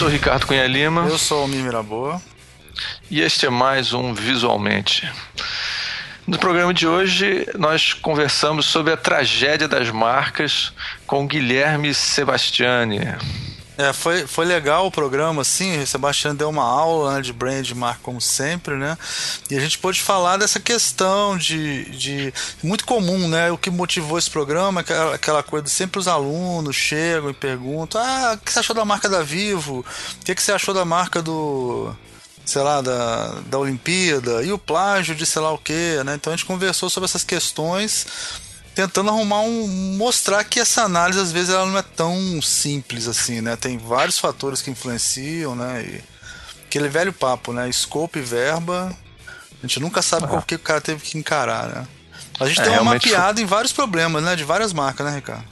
sou Ricardo Cunha Lima. Eu sou o Miraboa. E este é mais um Visualmente. No programa de hoje, nós conversamos sobre a tragédia das marcas com Guilherme Sebastiani. É, foi, foi legal o programa, assim, o Sebastião deu uma aula né, de brand marca como sempre, né? E a gente pôde falar dessa questão de, de muito comum, né? O que motivou esse programa, aquela, aquela coisa de sempre os alunos chegam e perguntam: "Ah, o que você achou da marca da Vivo? O que, você achou da marca do sei lá, da, da Olimpíada, e o plágio de sei lá o que, né? Então a gente conversou sobre essas questões tentando arrumar um. mostrar que essa análise às vezes ela não é tão simples assim, né? Tem vários fatores que influenciam, né? E aquele velho papo, né? Scope e verba, a gente nunca sabe ah. qual que o cara teve que encarar, né? A gente é, tem uma mapeada foi... em vários problemas, né? De várias marcas, né, Ricardo?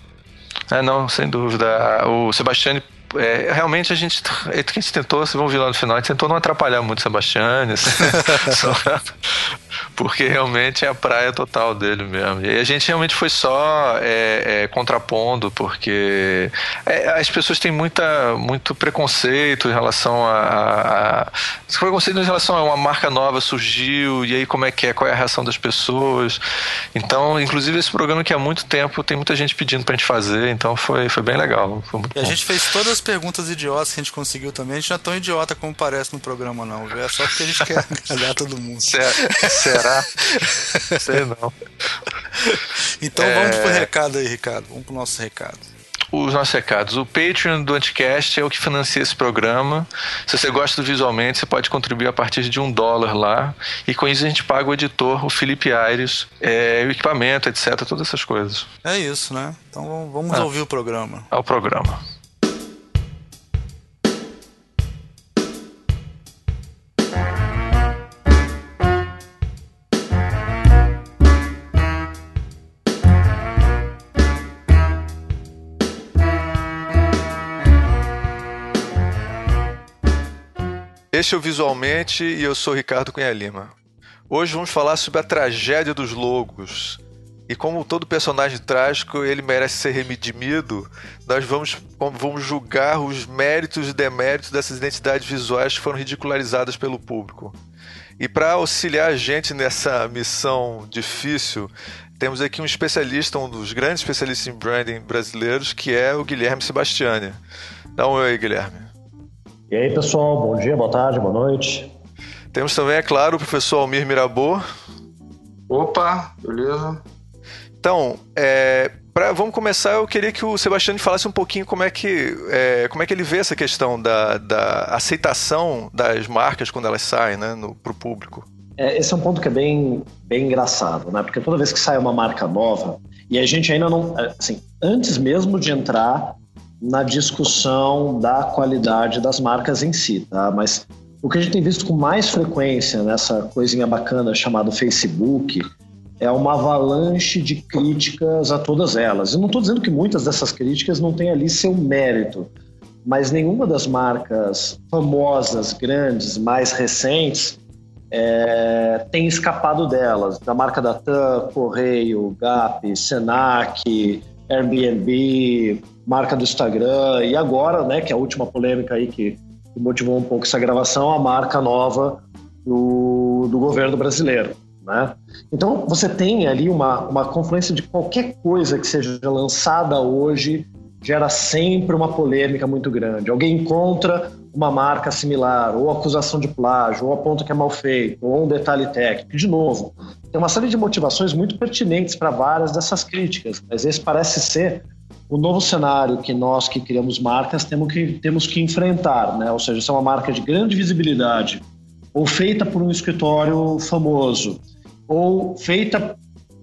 É, não, sem dúvida. O Sebastião é, realmente a gente, a gente tentou, vocês vão ver lá no final, a gente tentou não atrapalhar muito o Sebastião, assim, porque realmente é a praia total dele mesmo. E a gente realmente foi só é, é, contrapondo, porque é, as pessoas têm muita, muito preconceito em relação a, a, a. Preconceito em relação a uma marca nova surgiu, e aí como é que é, qual é a reação das pessoas. Então, inclusive, esse programa que há muito tempo tem muita gente pedindo pra gente fazer, então foi, foi bem legal. Foi e a gente fez todas as perguntas idiotas que a gente conseguiu também. A gente não é tão idiota como parece no programa, não, viu? É só porque a gente quer agradar todo mundo. Será? Sei não. Então é... vamos pro recado aí, Ricardo. Vamos pro nosso recado os nossos recados. O Patreon do Anticast é o que financia esse programa. Se você gosta do visualmente, você pode contribuir a partir de um dólar lá. E com isso a gente paga o editor, o Felipe Aires, é, o equipamento, etc. Todas essas coisas. É isso, né? Então vamos ah, ouvir o programa. Ao programa. Este é o Visualmente e eu sou Ricardo Cunha Lima. Hoje vamos falar sobre a tragédia dos logos. E como todo personagem trágico ele merece ser redimido, nós vamos, vamos julgar os méritos e deméritos dessas identidades visuais que foram ridicularizadas pelo público. E para auxiliar a gente nessa missão difícil, temos aqui um especialista, um dos grandes especialistas em branding brasileiros, que é o Guilherme Sebastiani. Dá um oi, Guilherme. E aí, pessoal, bom dia, boa tarde, boa noite. Temos também, é claro, o professor Almir Mirabô. Opa, beleza? Então, é, pra, vamos começar. Eu queria que o Sebastião falasse um pouquinho como é que, é, como é que ele vê essa questão da, da aceitação das marcas quando elas saem né, para o público. É, esse é um ponto que é bem, bem engraçado, né? Porque toda vez que sai uma marca nova, e a gente ainda não. É, assim, antes mesmo de entrar na discussão da qualidade das marcas em si, tá? Mas o que a gente tem visto com mais frequência nessa coisinha bacana chamada Facebook é uma avalanche de críticas a todas elas. Eu não estou dizendo que muitas dessas críticas não têm ali seu mérito, mas nenhuma das marcas famosas, grandes, mais recentes, é, tem escapado delas. Da marca da TAM, Correio, Gap, Senac, Airbnb, marca do Instagram e agora, né, que é a última polêmica aí que, motivou um pouco essa gravação, a marca nova do, do governo brasileiro. Né? Então você tem ali uma, uma confluência de qualquer coisa que seja lançada hoje gera sempre uma polêmica muito grande. Alguém encontra uma marca similar, ou acusação de plágio, ou aponta que é mal feito, ou um detalhe técnico. De novo, tem uma série de motivações muito pertinentes para várias dessas críticas, mas esse parece ser o novo cenário que nós que criamos marcas temos que, temos que enfrentar, né? Ou seja, se é uma marca de grande visibilidade, ou feita por um escritório famoso, ou feita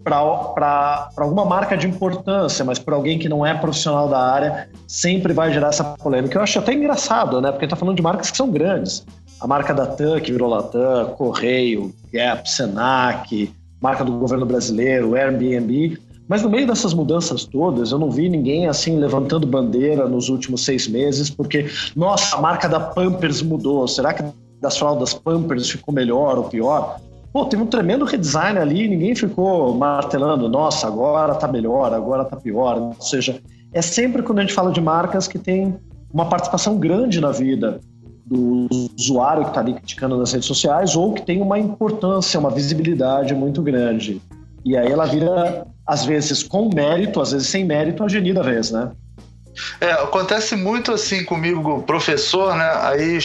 para alguma marca de importância, mas para alguém que não é profissional da área, sempre vai gerar essa polêmica. Eu acho até engraçado, né? Porque está falando de marcas que são grandes. A marca da TAM, que virou Latam, Correio, Gap, Senac, marca do governo brasileiro, Airbnb, mas no meio dessas mudanças todas, eu não vi ninguém assim levantando bandeira nos últimos seis meses, porque, nossa, a marca da Pampers mudou. Será que das fraldas Pampers ficou melhor ou pior? Pô, teve um tremendo redesign ali, ninguém ficou martelando, nossa, agora tá melhor, agora tá pior. Ou seja, é sempre quando a gente fala de marcas que tem uma participação grande na vida do usuário que está ali criticando nas redes sociais ou que tem uma importância, uma visibilidade muito grande. E aí ela vira, às vezes com mérito, às vezes sem mérito, a genida vez, né? É, acontece muito assim comigo, professor, né? Aí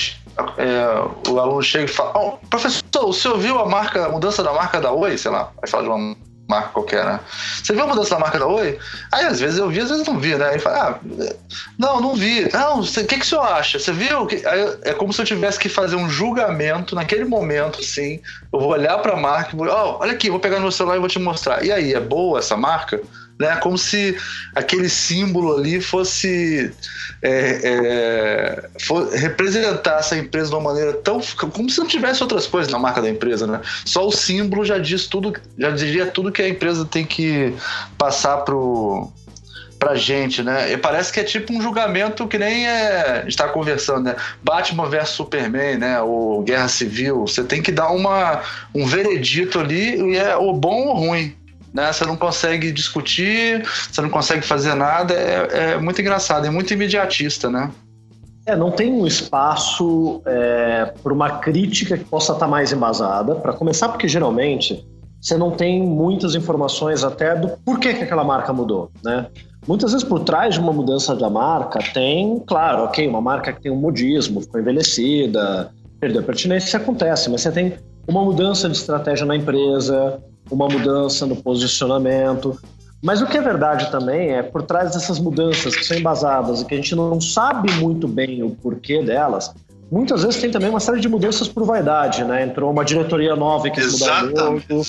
é, o aluno chega e fala: oh, professor, o senhor viu a marca, a mudança da marca da Oi? Sei lá, vai falar de uma marca qualquer, né? Você viu a mudança da marca da Oi? Aí às vezes eu vi, às vezes não vi, né? Aí fala, ah, não, não vi. Não, o que, que o senhor acha? Você viu? Aí, é como se eu tivesse que fazer um julgamento naquele momento, assim. Eu vou olhar para a marca e vou, oh, olha aqui, vou pegar no meu celular e vou te mostrar. E aí, é boa essa marca? Né? Como se aquele símbolo ali fosse, é, é, for, representar essa empresa de uma maneira tão como se não tivesse outras coisas na marca da empresa, né? Só o símbolo já diz tudo, já diria tudo que a empresa tem que passar pro pra gente, né? E parece que é tipo um julgamento que nem é, está conversando, né? Batman versus Superman, né? Ou Guerra Civil. Você tem que dar uma, um veredito ali e é ou bom ou ruim né? Você não consegue discutir, você não consegue fazer nada. É, é muito engraçado, é muito imediatista, né? É, não tem um espaço é, para uma crítica que possa estar mais embasada. Para começar, porque geralmente você não tem muitas informações até do porquê que aquela marca mudou, né? Muitas vezes por trás de uma mudança da marca tem, claro, ok, uma marca que tem um modismo, ficou envelhecida, perdeu a pertinência, acontece, mas você tem uma mudança de estratégia na empresa, uma mudança no posicionamento. Mas o que é verdade também é, por trás dessas mudanças que são embasadas e que a gente não sabe muito bem o porquê delas, muitas vezes tem também uma série de mudanças por vaidade, né? Entrou uma diretoria nova que exata, mudar o logo,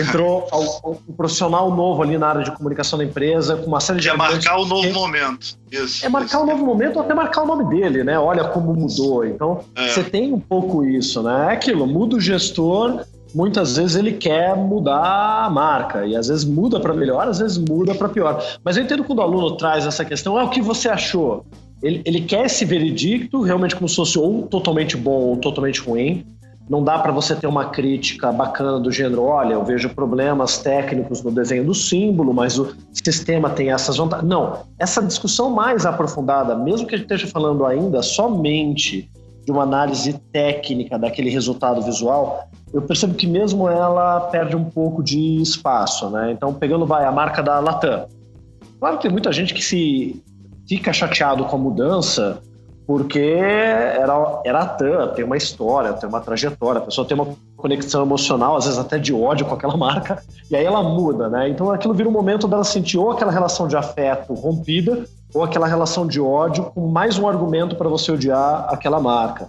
entrou um profissional novo ali na área de comunicação da empresa, com uma série de... É marcar o novo que... momento. Isso, é marcar o um novo momento ou até marcar o nome dele, né? Olha como mudou. Então, é. você tem um pouco isso, né? É aquilo, muda o gestor muitas vezes ele quer mudar a marca e às vezes muda para melhor, às vezes muda para pior. Mas eu entendo quando o aluno traz essa questão, é o que você achou? Ele, ele quer esse veredicto realmente como se fosse ou totalmente bom ou totalmente ruim. Não dá para você ter uma crítica bacana do gênero, olha, eu vejo problemas técnicos no desenho do símbolo, mas o sistema tem essas vantagens. Não, essa discussão mais aprofundada, mesmo que a gente esteja falando ainda somente de uma análise técnica daquele resultado visual, eu percebo que mesmo ela perde um pouco de espaço, né? Então, pegando vai a marca da Latam. Claro que tem muita gente que se fica chateado com a mudança porque era, era a TAM, tem uma história, tem uma trajetória, a pessoa tem uma conexão emocional, às vezes até de ódio com aquela marca, e aí ela muda, né? Então aquilo vira um momento dela sentir ou aquela relação de afeto rompida, ou aquela relação de ódio com mais um argumento para você odiar aquela marca.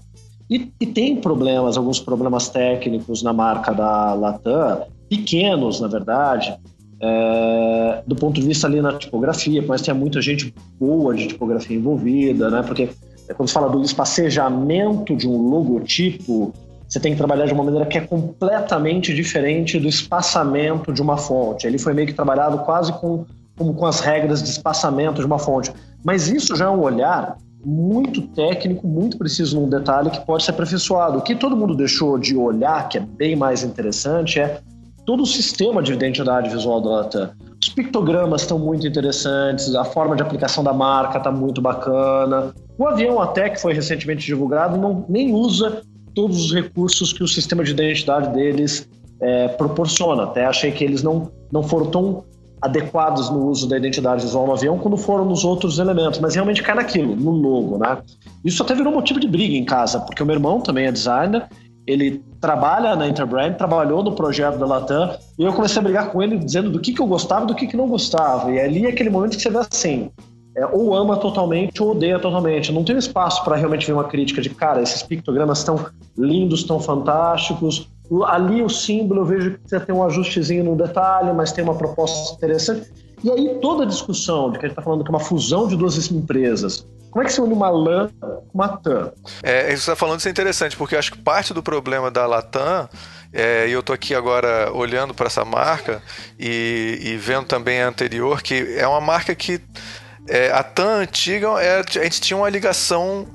E, e, tem problemas, alguns problemas técnicos na marca da Latam, pequenos, na verdade, é, do ponto de vista ali na tipografia, mas tem muita gente boa de tipografia envolvida, né? Porque é, quando se fala do espacejamento de um logotipo, você tem que trabalhar de uma maneira que é completamente diferente do espaçamento de uma fonte. Ele foi meio que trabalhado quase com, como com as regras de espaçamento de uma fonte. Mas isso já é um olhar muito técnico, muito preciso num detalhe que pode ser aperfeiçoado. O que todo mundo deixou de olhar, que é bem mais interessante, é todo o sistema de identidade visual da Latam. Os pictogramas estão muito interessantes, a forma de aplicação da marca está muito bacana. O avião até, que foi recentemente divulgado, não, nem usa todos os recursos que o sistema de identidade deles é, proporciona. Até achei que eles não, não foram tão adequados no uso da identidade visual no avião quando foram nos outros elementos, mas realmente cai naquilo, no logo, né? Isso até virou motivo de briga em casa, porque o meu irmão também é designer, ele trabalha na Interbrand, trabalhou no projeto da Latam, e eu comecei a brigar com ele dizendo do que, que eu gostava e do que, que não gostava. E ali é aquele momento que você vê assim, é, ou ama totalmente ou odeia totalmente. Não tem espaço para realmente ver uma crítica de, cara, esses pictogramas estão lindos, estão fantásticos, Ali o símbolo eu vejo que você tem um ajustezinho no detalhe, mas tem uma proposta interessante. E aí toda a discussão de que a gente está falando que é uma fusão de duas empresas, como é que se une uma LAN com uma TAM? É, isso está falando isso é interessante, porque eu acho que parte do problema da Latam é, e eu estou aqui agora olhando para essa marca e, e, vendo também a anterior, que é uma marca que é, a TAM antiga, é, a gente tinha uma ligação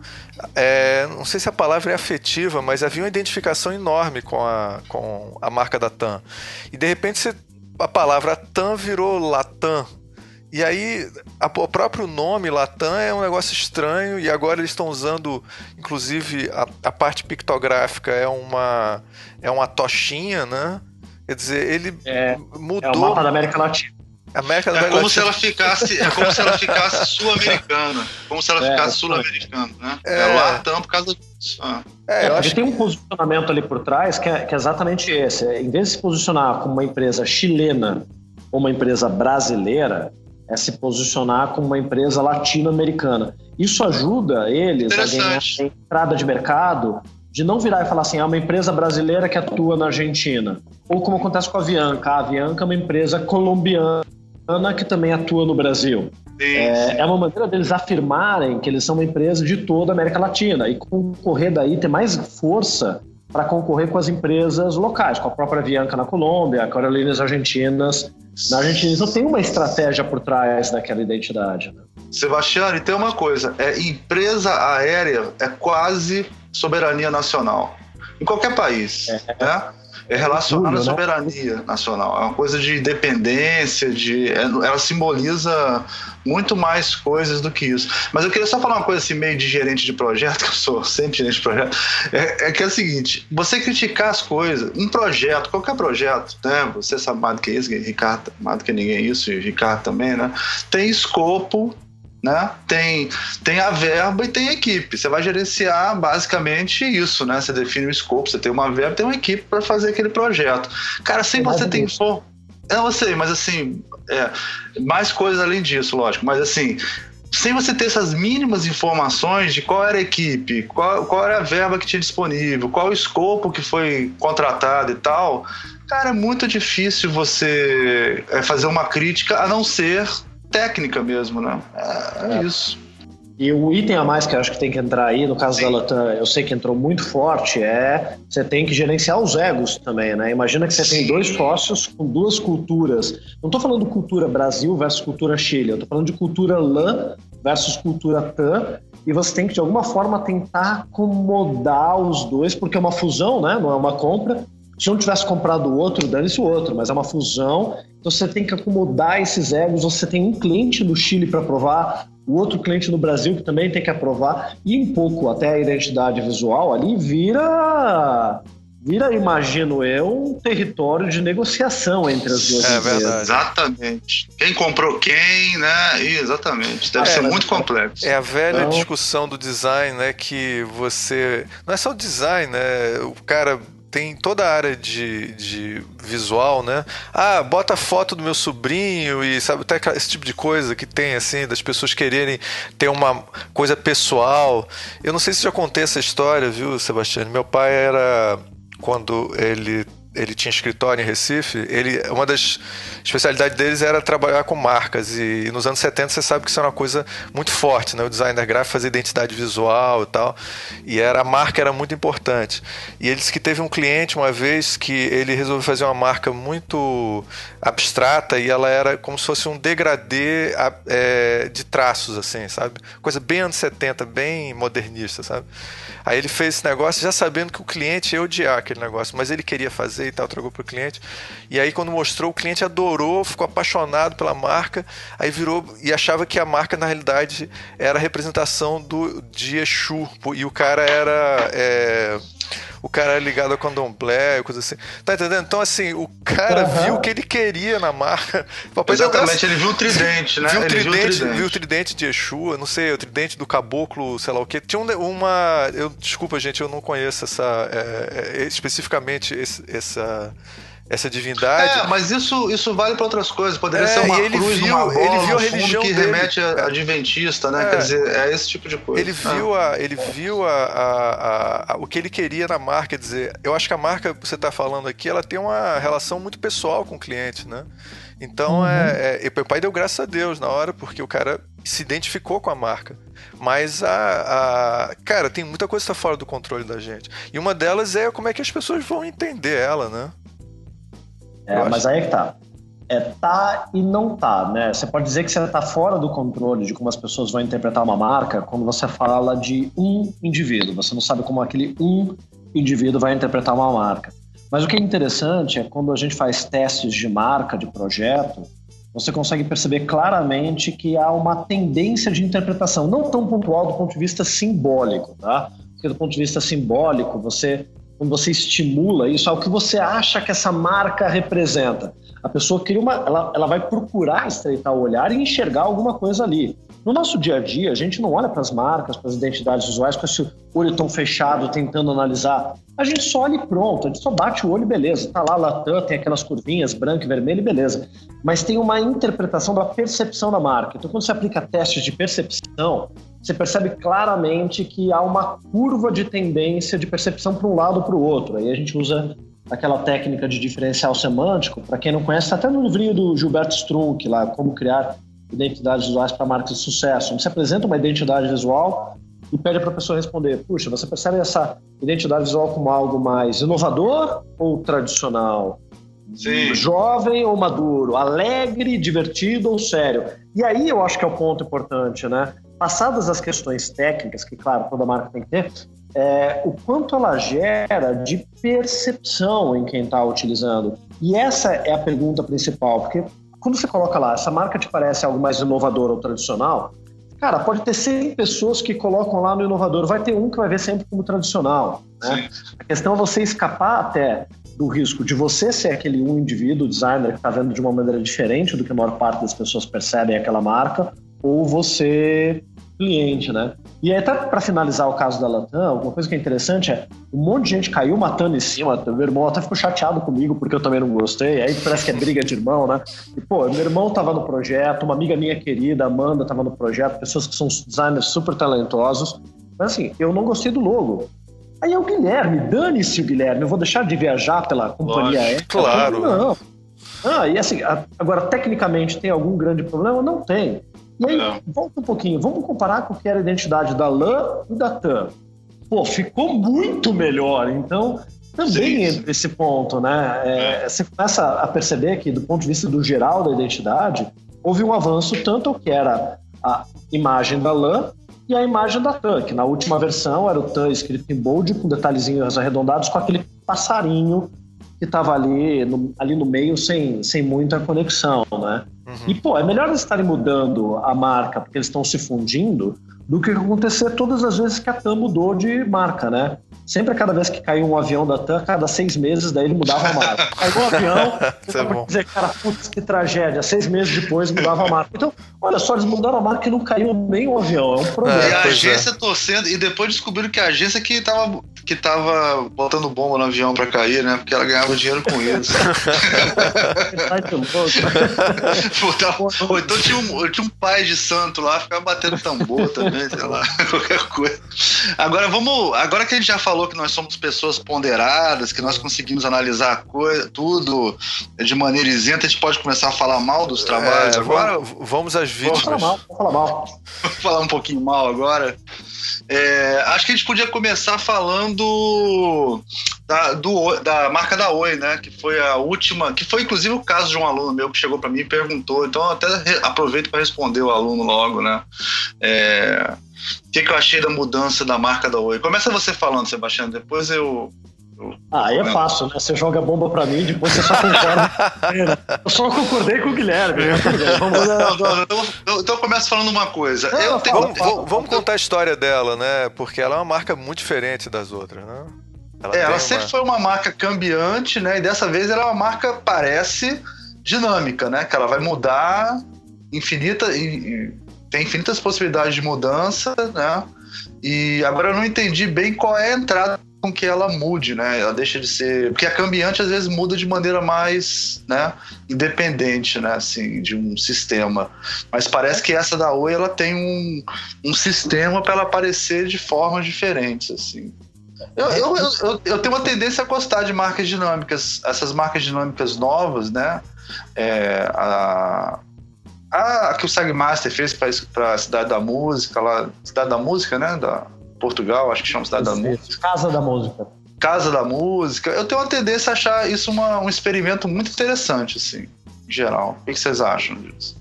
é, não sei se a palavra é afetiva, mas havia uma identificação enorme com a, com a marca da TAM. E de repente a palavra TAM virou Latam. E aí, a, o próprio nome Latam é um negócio estranho, e agora eles estão usando, inclusive, a, a, parte pictográfica é uma, é uma tochinha, né? Quer dizer, ele é, mudou. É o mapa da América Latina. América é como se ela ficasse, é como se ela ficasse sul-americana, como se ela é, ficasse sul-americana, né? É, é Latam por causa disso. Ah. É, eu acho que tem um posicionamento ali por trás que é, que é exatamente esse. Em vez de se posicionar como uma empresa chilena ou uma empresa brasileira, é se posicionar como uma empresa latino-americana. Isso ajuda eles a ganhar a entrada de mercado de não virar e falar assim, é uma empresa brasileira que atua na Argentina. Ou como acontece com a Avianca. A Avianca é uma empresa colombiana que também atua no Brasil. É, é, uma maneira deles afirmarem que eles são uma empresa de toda a América Latina e concorrer daí, ter mais força para concorrer com as empresas locais, com a própria Avianca na Colômbia, a Carolinas Argentinas na Argentina. Então tem uma estratégia por trás daquela identidade. Né? Sebastião, e tem uma coisa: é empresa aérea é quase soberania nacional. Em qualquer país. É. Né? É relacionada à né? soberania nacional. É uma coisa de independência, de, é, ela simboliza muito mais coisas do que isso. Mas eu queria só falar uma coisa assim, meio de gerente de projeto, que eu sou sempre gerente de projeto, é, é que é o seguinte: você criticar as coisas, um projeto, qualquer projeto, né? Você sabe mais do que isso, Ricardo, mais do que ninguém isso, e Ricardo também, né? Tem escopo né? Tem, tem a verba e tem a equipe. Você vai gerenciar basicamente isso, né? Você define o escopo, você tem uma verba, tem uma equipe para fazer aquele projeto. Cara, sem você ter for Eu não sei, mas assim, é, mais coisas além disso, lógico. Mas assim, sem você ter essas mínimas informações de qual era a equipe, qual, qual era a verba que tinha disponível, qual o escopo que foi contratado e tal, cara, é muito difícil você é, fazer uma crítica a não ser técnica mesmo, né? É, é, é. isso. E o item a mais que eu acho que tem que entrar aí, no caso Sim. da Latam, eu sei que entrou muito forte, é você tem que gerenciar os egos também, né? Imagina que você Sim. tem dois sócios com duas culturas. Não estou falando cultura Brasil versus cultura Chile, eu estou falando de cultura LAN versus cultura TAM, e você tem que, de alguma forma, tentar acomodar os dois, porque é uma fusão, né? Não é uma compra. Se um tivesse comprado o outro, dane-se o outro, mas é uma fusão então você tem que acomodar esses egos. Você tem um cliente no Chile para aprovar, o outro cliente no Brasil que também tem que aprovar, e um pouco até a identidade visual ali vira vira, imagino eu, um território de negociação entre as duas é, empresas. Verdade. Exatamente. Quem comprou quem, né? Exatamente. Deve é, ser muito complexo. É a velha então... discussão do design, né? Que você. Não é só o design, né? O cara tem toda a área de, de visual, né? Ah, bota foto do meu sobrinho e sabe, até esse tipo de coisa que tem, assim, das pessoas quererem ter uma coisa pessoal. Eu não sei se já contei essa história, viu, Sebastião? Meu pai era. Quando ele ele tinha escritório em Recife, ele, uma das especialidades deles era trabalhar com marcas. E, e, nos anos 70 você sabe que isso era uma coisa muito forte, né? O designer gráfico fazia identidade visual e tal. E era, a marca era muito importante. E ele disse que teve um cliente uma vez que ele resolveu fazer uma marca muito abstrata e ela era como se fosse um degradê é, de traços, assim, sabe? Coisa bem anos 70, bem modernista, sabe? Aí ele fez esse negócio já sabendo que o cliente ia odiar aquele negócio, mas ele queria fazer e tal, trocou pro cliente. E aí quando mostrou, o cliente adorou, ficou apaixonado pela marca, aí virou e achava que a marca na realidade era a representação do de Exu, e o cara era é, o cara era ligado a candomblé, coisa assim. Tá entendendo? Então, assim, o cara uhum. viu o que ele queria na marca. Papai Exatamente, ele viu o tridente, né? Viu o tridente, viu o tridente, viu o tridente de Exu, não sei, o tridente do caboclo, sei lá o que. Tinha uma. Eu, desculpa, gente, eu não conheço essa. É, é, especificamente esse, essa essa divindade. É, mas isso, isso vale para outras coisas. Poderia é, ser uma cruz, viu, uma bola ele viu a religião que dele. remete a, adventista, né? É, Quer dizer, é esse tipo de coisa. Ele viu, a, ele viu a, a, a, o que ele queria na marca. Quer dizer, eu acho que a marca que você está falando aqui, ela tem uma relação muito pessoal com o cliente, né? Então, uhum. é, é, o pai deu graças a Deus na hora, porque o cara se identificou com a marca. Mas a, a cara, tem muita coisa que está fora do controle da gente. E uma delas é como é que as pessoas vão entender ela, né? É, mas aí é que tá. É tá e não tá, né? Você pode dizer que você está fora do controle de como as pessoas vão interpretar uma marca quando você fala de um indivíduo. Você não sabe como aquele um indivíduo vai interpretar uma marca. Mas o que é interessante é quando a gente faz testes de marca, de projeto, você consegue perceber claramente que há uma tendência de interpretação, não tão pontual do ponto de vista simbólico, tá? Porque do ponto de vista simbólico, você quando você estimula isso, é o que você acha que essa marca representa. A pessoa cria uma, ela, ela vai procurar estreitar o olhar e enxergar alguma coisa ali. No nosso dia a dia, a gente não olha para as marcas, para as identidades visuais com esse olho tão fechado, tentando analisar. A gente só olha e pronto, a gente só bate o olho e beleza. Tá lá Latam, tem aquelas curvinhas branco e vermelho e beleza. Mas tem uma interpretação da percepção da marca. Então, quando você aplica testes de percepção, você percebe claramente que há uma curva de tendência de percepção para um lado ou para o outro. Aí a gente usa aquela técnica de diferencial semântico. Para quem não conhece, está até no livrinho do Gilberto Strunk, lá, Como Criar Identidades Visuais para Marcas de Sucesso. Você apresenta uma identidade visual e pede para a pessoa responder: puxa, você percebe essa identidade visual como algo mais inovador ou tradicional? Sim. Jovem ou maduro? Alegre, divertido ou sério? E aí eu acho que é o ponto importante, né? Passadas as questões técnicas, que, claro, toda marca tem que ter, é, o quanto ela gera de percepção em quem está utilizando. E essa é a pergunta principal, porque quando você coloca lá, essa marca te parece algo mais inovador ou tradicional, cara, pode ter 100 pessoas que colocam lá no inovador, vai ter um que vai ver sempre como tradicional. Né? A questão é você escapar até do risco de você ser aquele um indivíduo, designer, que está vendo de uma maneira diferente do que a maior parte das pessoas percebem aquela marca, ou você cliente, né? E aí, até para finalizar o caso da Latam, uma coisa que é interessante é um monte de gente caiu matando em cima. Meu irmão até ficou chateado comigo porque eu também não gostei. Aí parece que é briga de irmão, né? E, pô, meu irmão tava no projeto, uma amiga minha querida, Amanda, tava no projeto, pessoas que são designers super talentosos. Mas assim, eu não gostei do logo. Aí é o Guilherme, dane-se o Guilherme, eu vou deixar de viajar pela companhia aérea. Claro. Não. Ah, e assim, agora, tecnicamente, tem algum grande problema? Não tem. E aí, é. volta um pouquinho, vamos comparar com o que era a identidade da LAN e da TAM. Pô, ficou muito melhor. Então, também entra esse ponto, né? É, é. Você começa a perceber que, do ponto de vista do geral da identidade, houve um avanço tanto que era a imagem da LAN e a imagem da TAM, que na última versão era o TAM escrito em bold, com detalhezinhos arredondados, com aquele passarinho que estava ali no, ali no meio sem, sem muita conexão, né? E, pô, é melhor eles estarem mudando a marca porque eles estão se fundindo do que acontecer todas as vezes que a TAM mudou de marca, né? Sempre a cada vez que caiu um avião da TAM, cada seis meses, daí ele mudava a marca. Caiu um avião, você é dizer, cara, putz, que tragédia. Seis meses depois mudava a marca. Então, olha só, eles mudaram a marca e não caiu nem um avião. É um problema. É, e a agência é. torcendo, e depois descobriram que a agência que tava, que tava botando bomba no avião pra cair, né? Porque ela ganhava dinheiro com isso. Ou então tinha um, tinha um pai de santo lá, ficava batendo tambor também, sei lá, qualquer coisa. Agora vamos. Agora que a gente já falou falou que nós somos pessoas ponderadas, que nós conseguimos analisar coisa, tudo de maneira isenta, a gente pode começar a falar mal dos trabalhos é, agora? Vamos às vítimas. Vamos falar mal. Vamos falar, mal. vamos falar um pouquinho mal agora. É, acho que a gente podia começar falando da, do, da marca da Oi, né? Que foi a última, que foi inclusive o caso de um aluno meu que chegou para mim e perguntou. Então até aproveito para responder o aluno logo, né? É, o que, que, eu achei da mudança da marca da Oi? Começa você falando, Sebastião, depois eu. Ah, aí é fácil, né? Você joga bomba pra mim, depois você só concorda. eu só concordei com o Guilherme. Né? Vamos... Não, não, então, então eu começo falando uma coisa. Não, tenho... vamos, vamos, vamos, contar a história dela, né? Porque ela é uma marca muito diferente das outras, né? Ela, é, ela uma... sempre foi uma marca cambiante, né? E dessa vez ela é uma marca, parece, dinâmica, né? Que ela vai mudar infinita. E, tem infinitas possibilidades de mudança, né? E agora eu não entendi bem qual é a entrada com que ela mude, né? Ela deixa de ser. Porque a cambiante às vezes muda de maneira mais né, independente, né? Assim, de um sistema. Mas parece que essa da Oi ela tem um, um sistema para ela aparecer de formas diferentes, assim. Eu, eu, eu, eu, tenho uma tendência a gostar de marcas dinâmicas, essas marcas dinâmicas novas, né? É, a, a que o Sagmaster fez para a Cidade da Música, lá, Cidade da Música, né? Da Portugal, acho que chama Cidade da Música. Casa da Música. Casa da Música. Eu tenho uma tendência a achar isso uma, um experimento muito interessante, assim, em geral. O que vocês acham disso?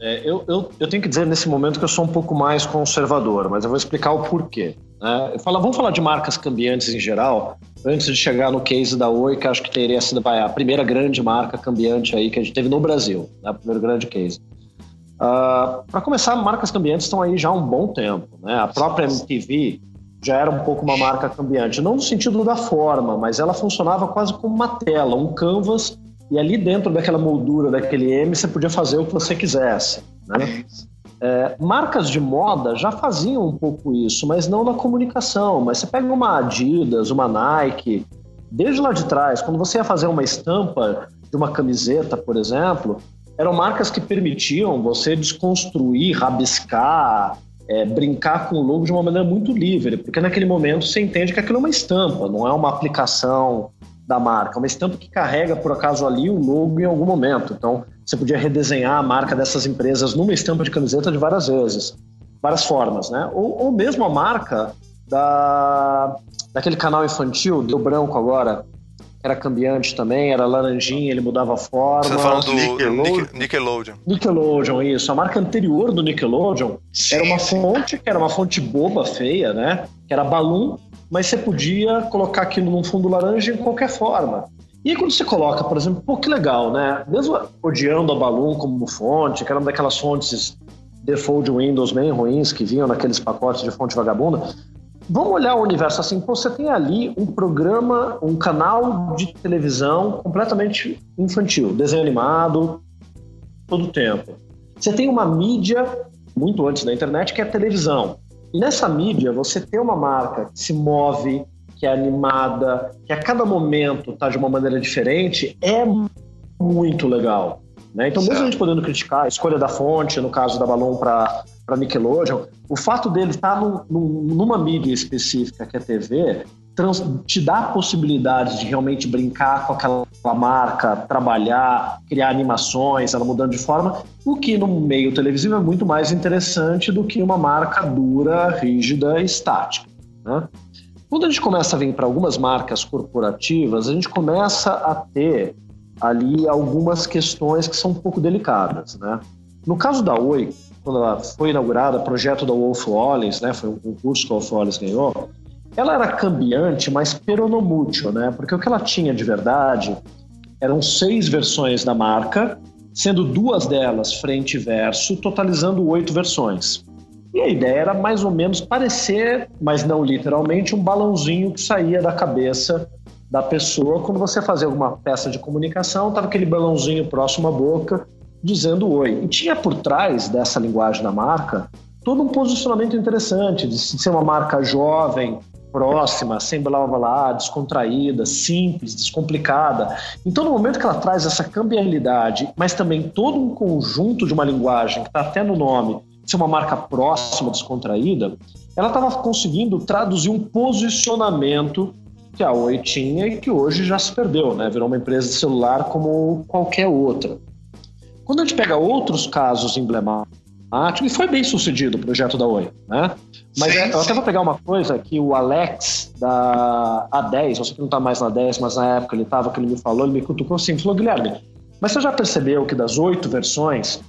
É, eu, eu, eu tenho que dizer nesse momento que eu sou um pouco mais conservador, mas eu vou explicar o porquê. Né? Eu falo, vamos falar de marcas cambiantes em geral. antes de chegar no case da Oi, que acho que teria sido a primeira grande marca cambiante aí que a gente teve no Brasil, né? o primeiro grande case. Uh, ah, Para começar, marcas cambiantes estão aí já há um bom tempo. Né? A própria MTV já era um pouco uma marca cambiante, não no sentido da forma, mas ela funcionava quase como uma tela, um canvas, e ali dentro daquela moldura daquele M você podia fazer o que você quisesse. Né? É, marcas de moda já faziam um pouco isso, mas não na comunicação. Mas você pega uma Adidas, uma Nike, desde lá de trás, quando você ia fazer uma estampa de uma camiseta, por exemplo, eram marcas que permitiam você desconstruir, rabiscar, é, brincar com o logo de uma maneira muito livre, porque naquele momento você entende que aquilo é uma estampa, não é uma aplicação da marca, é uma estampa que carrega por acaso ali o logo em algum momento. Então, você podia redesenhar a marca dessas empresas numa estampa de camiseta de várias vezes, várias formas, né? Ou, ou mesmo a marca da, daquele canal infantil, deu branco agora, era cambiante também, era laranjinha, ele mudava a forma. Você tá falando do Nickelodeon? Nickelodeon. Nickelodeon, isso. A marca anterior do Nickelodeon Sim. era uma fonte, que era uma fonte boba, feia, né? Que era Balloon, mas você podia colocar aquilo num fundo laranja de qualquer forma. E aí quando você coloca, por exemplo, pô, que legal, né? Mesmo odiando a Balloon como fonte, que era uma daquelas fontes default Windows bem ruins que vinham naqueles pacotes de fonte vagabunda, vamos olhar o universo assim, você tem ali um programa, um canal de televisão completamente infantil, desenho animado, todo o tempo. Você tem uma mídia, muito antes da internet, que é a televisão. E nessa mídia, você tem uma marca que se move, que é animada, que a cada momento está de uma maneira diferente, é muito legal. Né? Então, mesmo a gente podendo criticar a escolha da fonte, no caso da Balloon para Nickelodeon, o fato dele estar tá numa mídia específica, que é TV, trans, te dá a possibilidade de realmente brincar com aquela marca, trabalhar, criar animações, ela mudando de forma, o que no meio televisivo é muito mais interessante do que uma marca dura, rígida, estática. Né? Quando a gente começa a vir para algumas marcas corporativas, a gente começa a ter ali algumas questões que são um pouco delicadas, né? No caso da Oi, quando ela foi inaugurada, projeto da Wolf Wallace, né, foi um concurso que a Wolf Wallace ganhou, ela era cambiante, mas peronomútil, né? Porque o que ela tinha de verdade eram seis versões da marca, sendo duas delas frente e verso, totalizando oito versões. E a ideia era mais ou menos parecer, mas não literalmente, um balãozinho que saía da cabeça da pessoa quando você fazia alguma peça de comunicação, estava aquele balãozinho próximo à boca dizendo oi. E tinha por trás dessa linguagem da marca todo um posicionamento interessante de ser uma marca jovem, próxima, sem blá blá blá, descontraída, simples, descomplicada. Então, no momento que ela traz essa cambialidade, mas também todo um conjunto de uma linguagem que está até no nome, ser uma marca próxima, descontraída, ela estava conseguindo traduzir um posicionamento que a Oi tinha e que hoje já se perdeu, né? Virou uma empresa de celular como qualquer outra. Quando a gente pega outros casos emblemáticos, e foi bem sucedido o projeto da Oi, né? Mas sim, é, eu até vou pegar uma coisa que o Alex da A10, você que não está mais na 10, mas na época ele estava, que ele me falou, ele me cutucou assim, falou, Guilherme, mas você já percebeu que das oito versões,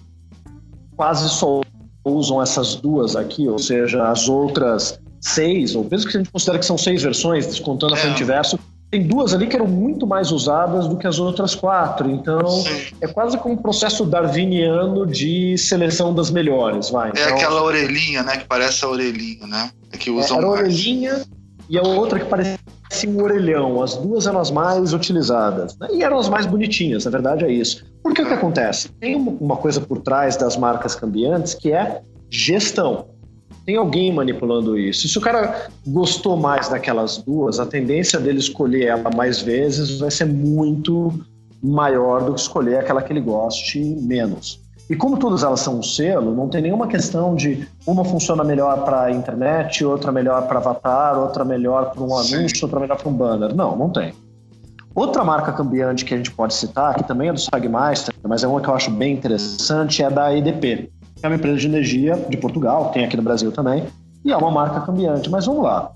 quase só usam essas duas aqui, ou seja, as outras seis, ou mesmo que a gente considere que são seis versões, descontando a é. frente e verso, tem duas ali que eram muito mais usadas do que as outras quatro. Então, Sim. é quase como um processo darwiniano de seleção das melhores, vai. É então, aquela orelhinha, né? Que parece a orelhinha, né? É que usam é, era mais. a orelhinha e a outra que parecia um orelhão. As duas eram as mais utilizadas. Né? E eram as mais bonitinhas, na verdade é isso. Porque o que acontece? Tem uma coisa por trás das marcas cambiantes que é gestão. Tem alguém manipulando isso. Se o cara gostou mais daquelas duas, a tendência dele escolher ela mais vezes vai ser muito maior do que escolher aquela que ele goste menos. E como todas elas são um selo, não tem nenhuma questão de uma funciona melhor para internet, outra melhor para avatar, outra melhor para um anúncio, outra melhor para um banner. Não, não tem. Outra marca cambiante que a gente pode citar, que também é do Sagmeister, mas é uma que eu acho bem interessante, é da EDP é uma empresa de energia de Portugal, tem aqui no Brasil também, e é uma marca cambiante. Mas vamos lá.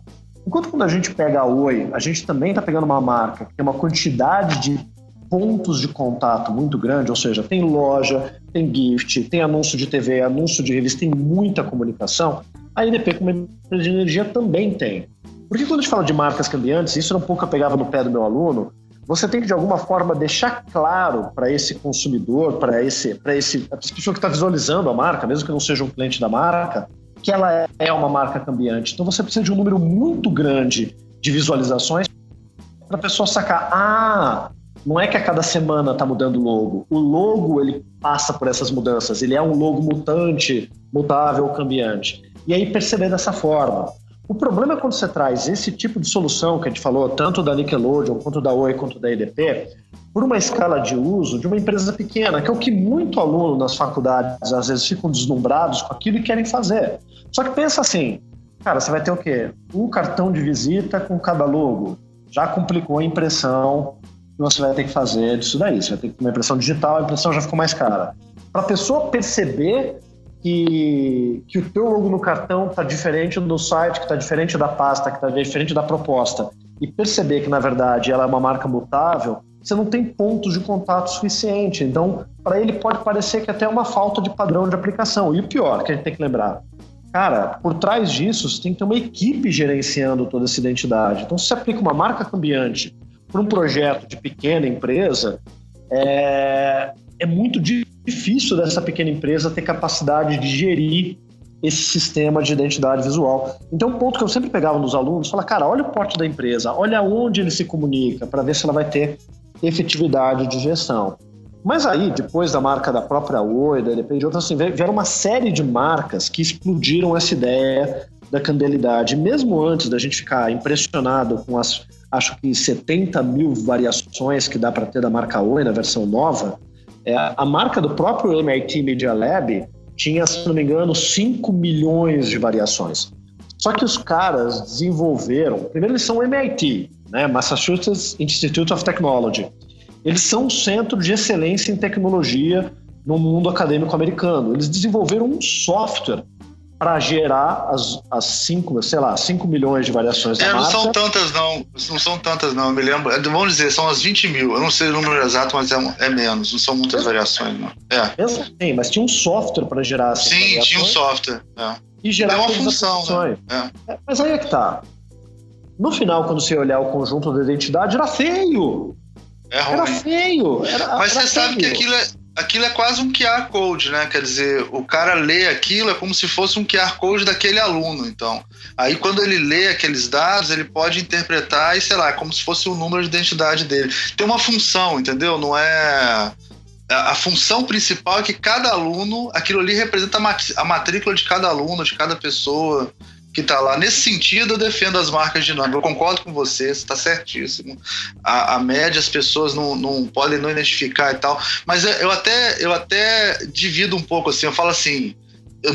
Enquanto quando a gente pega a Oi, a gente também está pegando uma marca que tem uma quantidade de pontos de contato muito grande, ou seja, tem loja, tem gift, tem anúncio de TV, anúncio de revista, tem muita comunicação. A IDP, como empresa de energia, também tem. Porque quando a gente fala de marcas cambiantes, isso era um pouco eu pegava no pé do meu aluno, você tem que de alguma forma deixar claro para esse consumidor, para esse, esse, essa pessoa que está visualizando a marca, mesmo que não seja um cliente da marca, que ela é uma marca cambiante. Então você precisa de um número muito grande de visualizações para a pessoa sacar, ah, não é que a cada semana está mudando o logo. O logo ele passa por essas mudanças. Ele é um logo mutante, mutável, cambiante. E aí perceber dessa forma. O problema é quando você traz esse tipo de solução que a gente falou, tanto da Nickelodeon, quanto da Oi, quanto da EDP, por uma escala de uso de uma empresa pequena, que é o que muito aluno nas faculdades às vezes ficam deslumbrados com aquilo e querem fazer. Só que pensa assim, cara, você vai ter o quê? Um cartão de visita com cada logo. Já complicou a impressão que você vai ter que fazer disso daí. Você vai ter que uma impressão digital, a impressão já ficou mais cara. Para a pessoa perceber que, que o teu logo no cartão está diferente do site, que está diferente da pasta, que está diferente da proposta, e perceber que, na verdade, ela é uma marca mutável, você não tem pontos de contato suficiente. Então, para ele pode parecer que até é uma falta de padrão de aplicação. E o pior, que a gente tem que lembrar, cara, por trás disso, você tem que ter uma equipe gerenciando toda essa identidade. Então, se você aplica uma marca cambiante para um projeto de pequena empresa, é, é muito difícil dessa pequena empresa ter capacidade de gerir esse sistema de identidade visual. Então, um ponto que eu sempre pegava nos alunos, fala, cara, olha o porte da empresa, olha onde ele se comunica, para ver se ela vai ter efetividade de gestão. Mas aí, depois da marca da própria Oi, da e de outras, assim, vieram uma série de marcas que explodiram essa ideia da candelidade. Mesmo antes da gente ficar impressionado com as, acho que 70 mil variações que dá para ter da marca Oi na versão nova, é, a marca do próprio MIT Media Lab tinha, se não me engano, 5 milhões de variações. Só que os caras desenvolveram, primeiro eles são MIT, né, Massachusetts Institute of Technology. Eles são um centro de excelência em tecnologia no mundo acadêmico americano. Eles desenvolveram um software para gerar as, as cinco, sei lá, 5 milhões de variações é, da não marca. são tantas não, não são tantas não, eu me lembro, vamos dizer, são as 20 mil, eu não sei o número exato, mas é, é menos, não são muitas variações não. É. Sim, mas tinha um software para gerar essas Sim, tinha um software. É. e gerar É uma função, né? É, Mas aí é que tá. No final, quando você olhar o conjunto da identidade, era feio. É, é Era ruim. feio. Era, Mas era você sabe que feio. aquilo é, aquilo é quase um QR Code, né? Quer dizer, o cara lê aquilo é como se fosse um QR Code daquele aluno, então. Aí quando ele lê aqueles dados, ele pode interpretar e, sei lá, é como se fosse o número de identidade dele. Tem uma função, entendeu? Não é... A a função principal é que cada aluno, aquilo ali representa a matrícula de cada aluno, de cada pessoa que está lá. Nesse sentido, eu defendo as marcas dinâmicas. Eu concordo com você, está certíssimo. A, a média, as pessoas não, não podem não identificar e tal. Mas eu- até, eu até divido um pouco assim. Eu falo assim.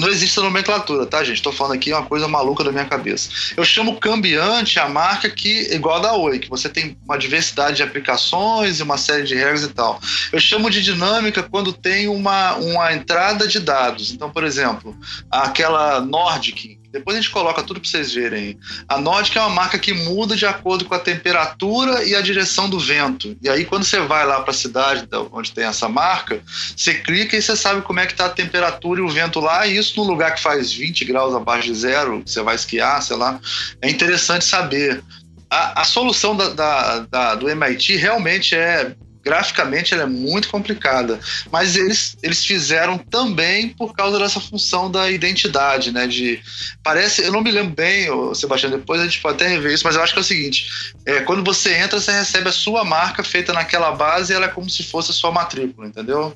Não existe nomenclatura, tá, gente? Tô falando aqui uma coisa maluca da minha cabeça. Eu chamo cambiante a marca que, igual a da Oi, que você tem uma diversidade de aplicações e uma série de regras e tal. Eu chamo de dinâmica quando tem uma, uma entrada de dados. Então, por exemplo, aquela Nordic, depois a gente coloca tudo para vocês verem. A Nordic é uma marca que muda de acordo com a temperatura e a direção do vento. E aí, quando você vai lá para a cidade onde tem essa marca, você clica e você sabe como é que está a temperatura e o vento lá. E isso num lugar que faz 20 graus abaixo de zero, você vai esquiar, sei lá. É interessante saber. A, a solução da, da- da- do MIT realmente é graficamente ela é muito complicada, mas eles, eles fizeram também por causa dessa função da identidade, né? De parece, eu não me lembro bem, Sebastião, depois a gente pode até rever isso, mas eu acho que é o seguinte: é, quando você entra, você recebe a sua marca feita naquela base, e ela é como se fosse a sua matrícula, entendeu?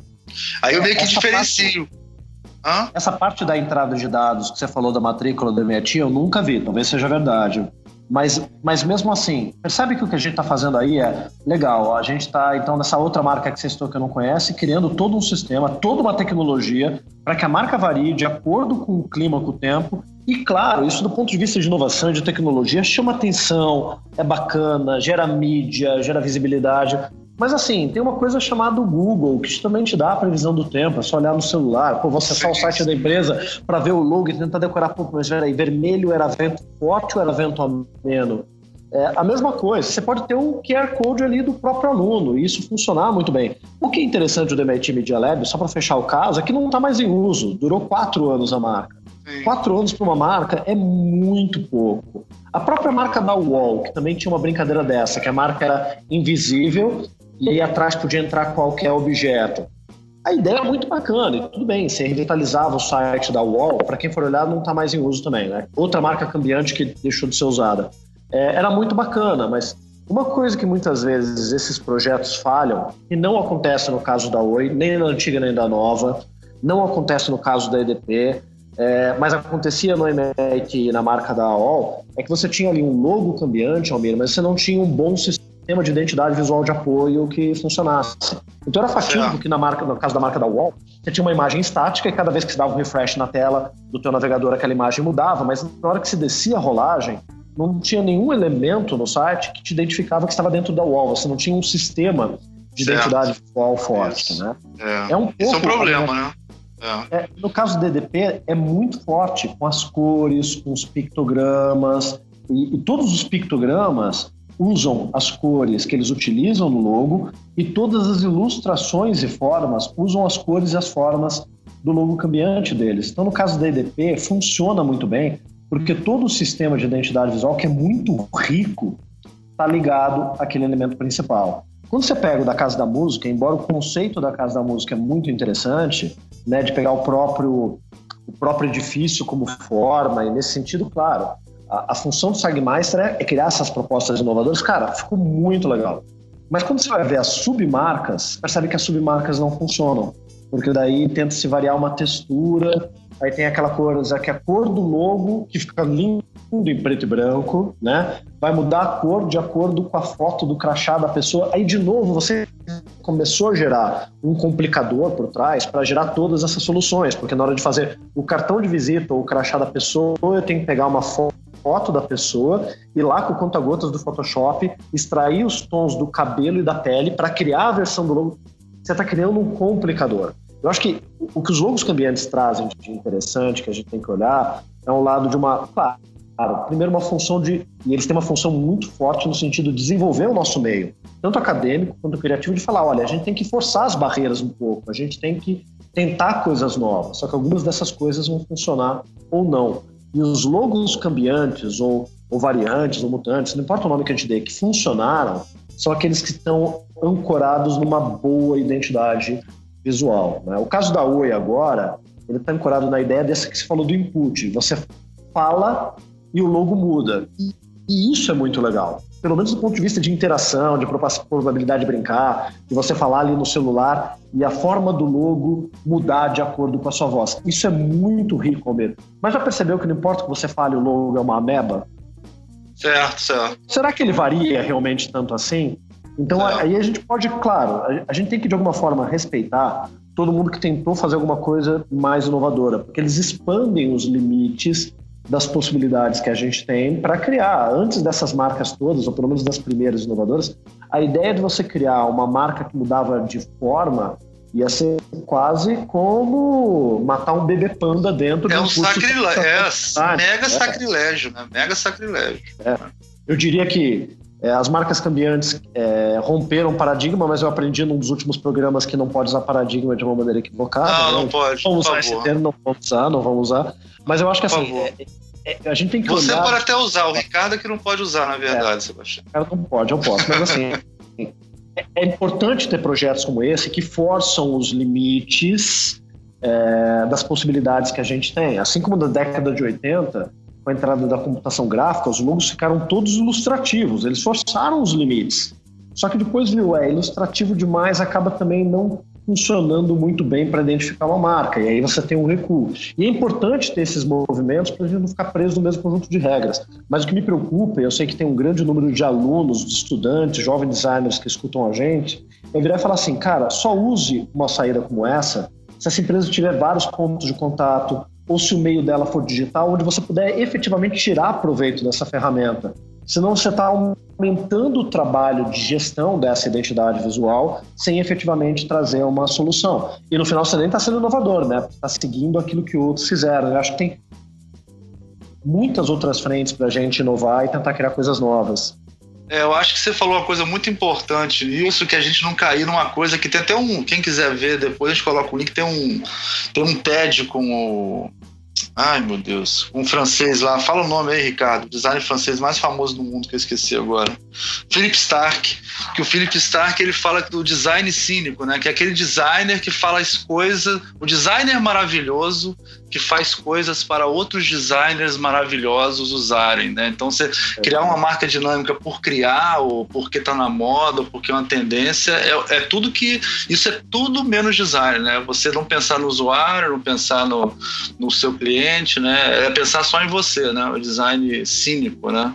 Aí eu meio que essa diferencio. Hã? Essa parte da entrada de dados que você falou da matrícula do MIT, eu nunca vi, talvez seja verdade. Mas, mas mesmo assim, percebe que o que a gente está fazendo aí é legal. A gente está, então, nessa outra marca que você citou que eu não conhece, criando todo um sistema, toda uma tecnologia para que a marca varie de acordo com o clima, com o tempo. E, claro, isso do ponto de vista de inovação e de tecnologia chama atenção, é bacana, gera mídia, gera visibilidade. Mas assim, tem uma coisa chamada Google, que também te dá a previsão do tempo, é só olhar no celular, pô, você acessar o site da empresa para ver o logo e tentar decorar, pô, mas peraí, vermelho era vento forte ou era vento ameno? É a mesma coisa, você pode ter um QR Code ali do próprio aluno, e isso funcionar muito bem. O que é interessante do MIT Media Lab, só para fechar o caso, é que não está mais em uso, durou quatro anos a marca. Quatro anos para uma marca é muito pouco. A própria marca da Wall, que também tinha uma brincadeira dessa, que a marca era invisível e aí atrás podia entrar qualquer objeto. A ideia é muito bacana, e tudo bem, você revitalizava o site da Wall, para quem for olhar, não está mais em uso também, né? Outra marca cambiante que deixou de ser usada. É, era muito bacana, mas uma coisa que muitas vezes esses projetos falham, e não acontece no caso da Oi, nem na antiga nem da nova, não acontece no caso da EDP, é, mas acontecia no Emec e na marca da AOL, é que você tinha ali um logo cambiante, Almir, mas você não tinha um bom sistema de identidade visual de apoio que funcionasse. Então era fatídico que na marca, no caso da marca da UOL, você tinha uma imagem estática e cada vez que você dava um refresh na tela do teu navegador, aquela imagem mudava, mas na hora que se descia a rolagem, não tinha nenhum elemento no site que te identificava que estava dentro da UOL. Você não tinha um sistema de certo. identidade visual forte, Isso. né? É. é um pouco, Isso é um problema, né? É. É, no caso do DDP, é muito forte com as cores, com os pictogramas, e, e, todos os pictogramas usam as cores que eles utilizam no logo, e todas as ilustrações e formas usam as cores e as formas do logo cambiante deles. Então, no caso do DDP, funciona muito bem, porque todo o sistema de identidade visual, que é muito rico, está ligado àquele elemento principal. Quando você pega o da Casa da Música, embora o conceito da Casa da Música é muito interessante, né, de pegar o próprio, o próprio edifício como forma, e nesse sentido, claro, a, a função do Sagmeister é, é criar essas propostas inovadoras. Cara, ficou muito legal. Mas quando você vai ver as submarcas, percebe que as submarcas não funcionam, porque daí tenta se variar uma textura, Aí tem aquela coisa que é a cor do logo, que fica lindo em preto e branco, né? Vai mudar a cor de acordo com a foto do crachá da pessoa. Aí, de novo, você começou a gerar um complicador por trás para gerar todas essas soluções, porque na hora de fazer o cartão de visita ou o crachá da pessoa, eu tenho que pegar uma foto da pessoa e lá com conta-gotas do Photoshop extrair os tons do cabelo e da pele para criar a versão do logo. Você está criando um complicador. Eu acho que o que os logos cambiantes trazem de interessante, que a gente tem que olhar, é um lado de uma. Claro, primeiro, uma função de. E eles têm uma função muito forte no sentido de desenvolver o nosso meio, tanto acadêmico quanto criativo, de falar: olha, a gente tem que forçar as barreiras um pouco, a gente tem que tentar coisas novas, só que algumas dessas coisas vão funcionar ou não. E os logos cambiantes, ou, ou variantes, ou mutantes, não importa o nome que a gente dê, que funcionaram, são aqueles que estão ancorados numa boa identidade visual. Né? O caso da Oi agora, ele está ancorado na ideia dessa que você falou do input. Você fala e o logo muda. E, e isso é muito legal. Pelo menos do ponto de vista de interação, de probabilidade de brincar, de você falar ali no celular e a forma do logo mudar de acordo com a sua voz. Isso é muito rico, Almeida. Mas já percebeu que não importa que você fale, o logo é uma ameba? Certo, certo. Será que ele varia realmente tanto assim? Então aí a gente pode, claro, a gente tem que de alguma forma respeitar todo mundo que tentou fazer alguma coisa mais inovadora, porque eles expandem os limites das possibilidades que a gente tem para criar, antes dessas marcas todas, ou pelo menos das primeiras inovadoras, a ideia de você criar uma marca que mudava de forma ia ser quase como matar um bebê panda dentro é de um, um sacrilégio, é mega é. sacrilégio, né? Mega sacrilégio. É. Eu diria que é, as marcas cambiantes é, romperam paradigma, mas eu aprendi num dos últimos programas que não pode usar paradigma de uma maneira equivocada. Não, né? não pode. Vamos usar esse termo, não vamos usar, não vamos usar. Mas eu acho que assim, é, é, a gente tem que Você olhar... pode até usar, o Ricardo é que não pode usar, na verdade, é, Sebastião. O não pode, eu posso, mas assim. é importante ter projetos como esse que forçam os limites é, das possibilidades que a gente tem. Assim como na década de 80, com a entrada da computação gráfica, os logos ficaram todos ilustrativos, eles forçaram os limites. Só que depois viu, é ilustrativo demais, acaba também não funcionando muito bem para identificar uma marca, e aí você tem um recuo. E é importante ter esses movimentos para a gente não ficar preso no mesmo conjunto de regras. Mas o que me preocupa, e eu sei que tem um grande número de alunos, de estudantes, jovens designers que escutam a gente, é virar e falar assim, cara, só use uma saída como essa se essa empresa tiver vários pontos de contato, ou se o meio dela for digital, onde você puder efetivamente tirar proveito dessa ferramenta. Senão você está aumentando o trabalho de gestão dessa identidade visual sem efetivamente trazer uma solução. E no final você nem está sendo inovador, né? Está seguindo aquilo que outros fizeram. Eu acho que tem muitas outras frentes para a gente inovar e tentar criar coisas novas. É, eu acho que você falou uma coisa muito importante nisso, que a gente não cair numa coisa que tem até um. Quem quiser ver depois, a gente coloca o link, tem um, tem um TED com o Ai, meu Deus. Um francês lá. Fala o nome aí, Ricardo. Designer francês mais famoso do mundo que eu esqueci agora. Philip Stark. Que o Philip Stark ele fala do design cínico, né? Que é aquele designer que fala as coisas. O designer maravilhoso que faz coisas para outros designers maravilhosos usarem, né? Então você criar uma marca dinâmica por criar ou porque está na moda ou porque é uma tendência é, é, tudo que isso é tudo menos design, né? Você não pensar no usuário, não pensar no, no seu cliente, né? É pensar só em você, né? O design cínico, né?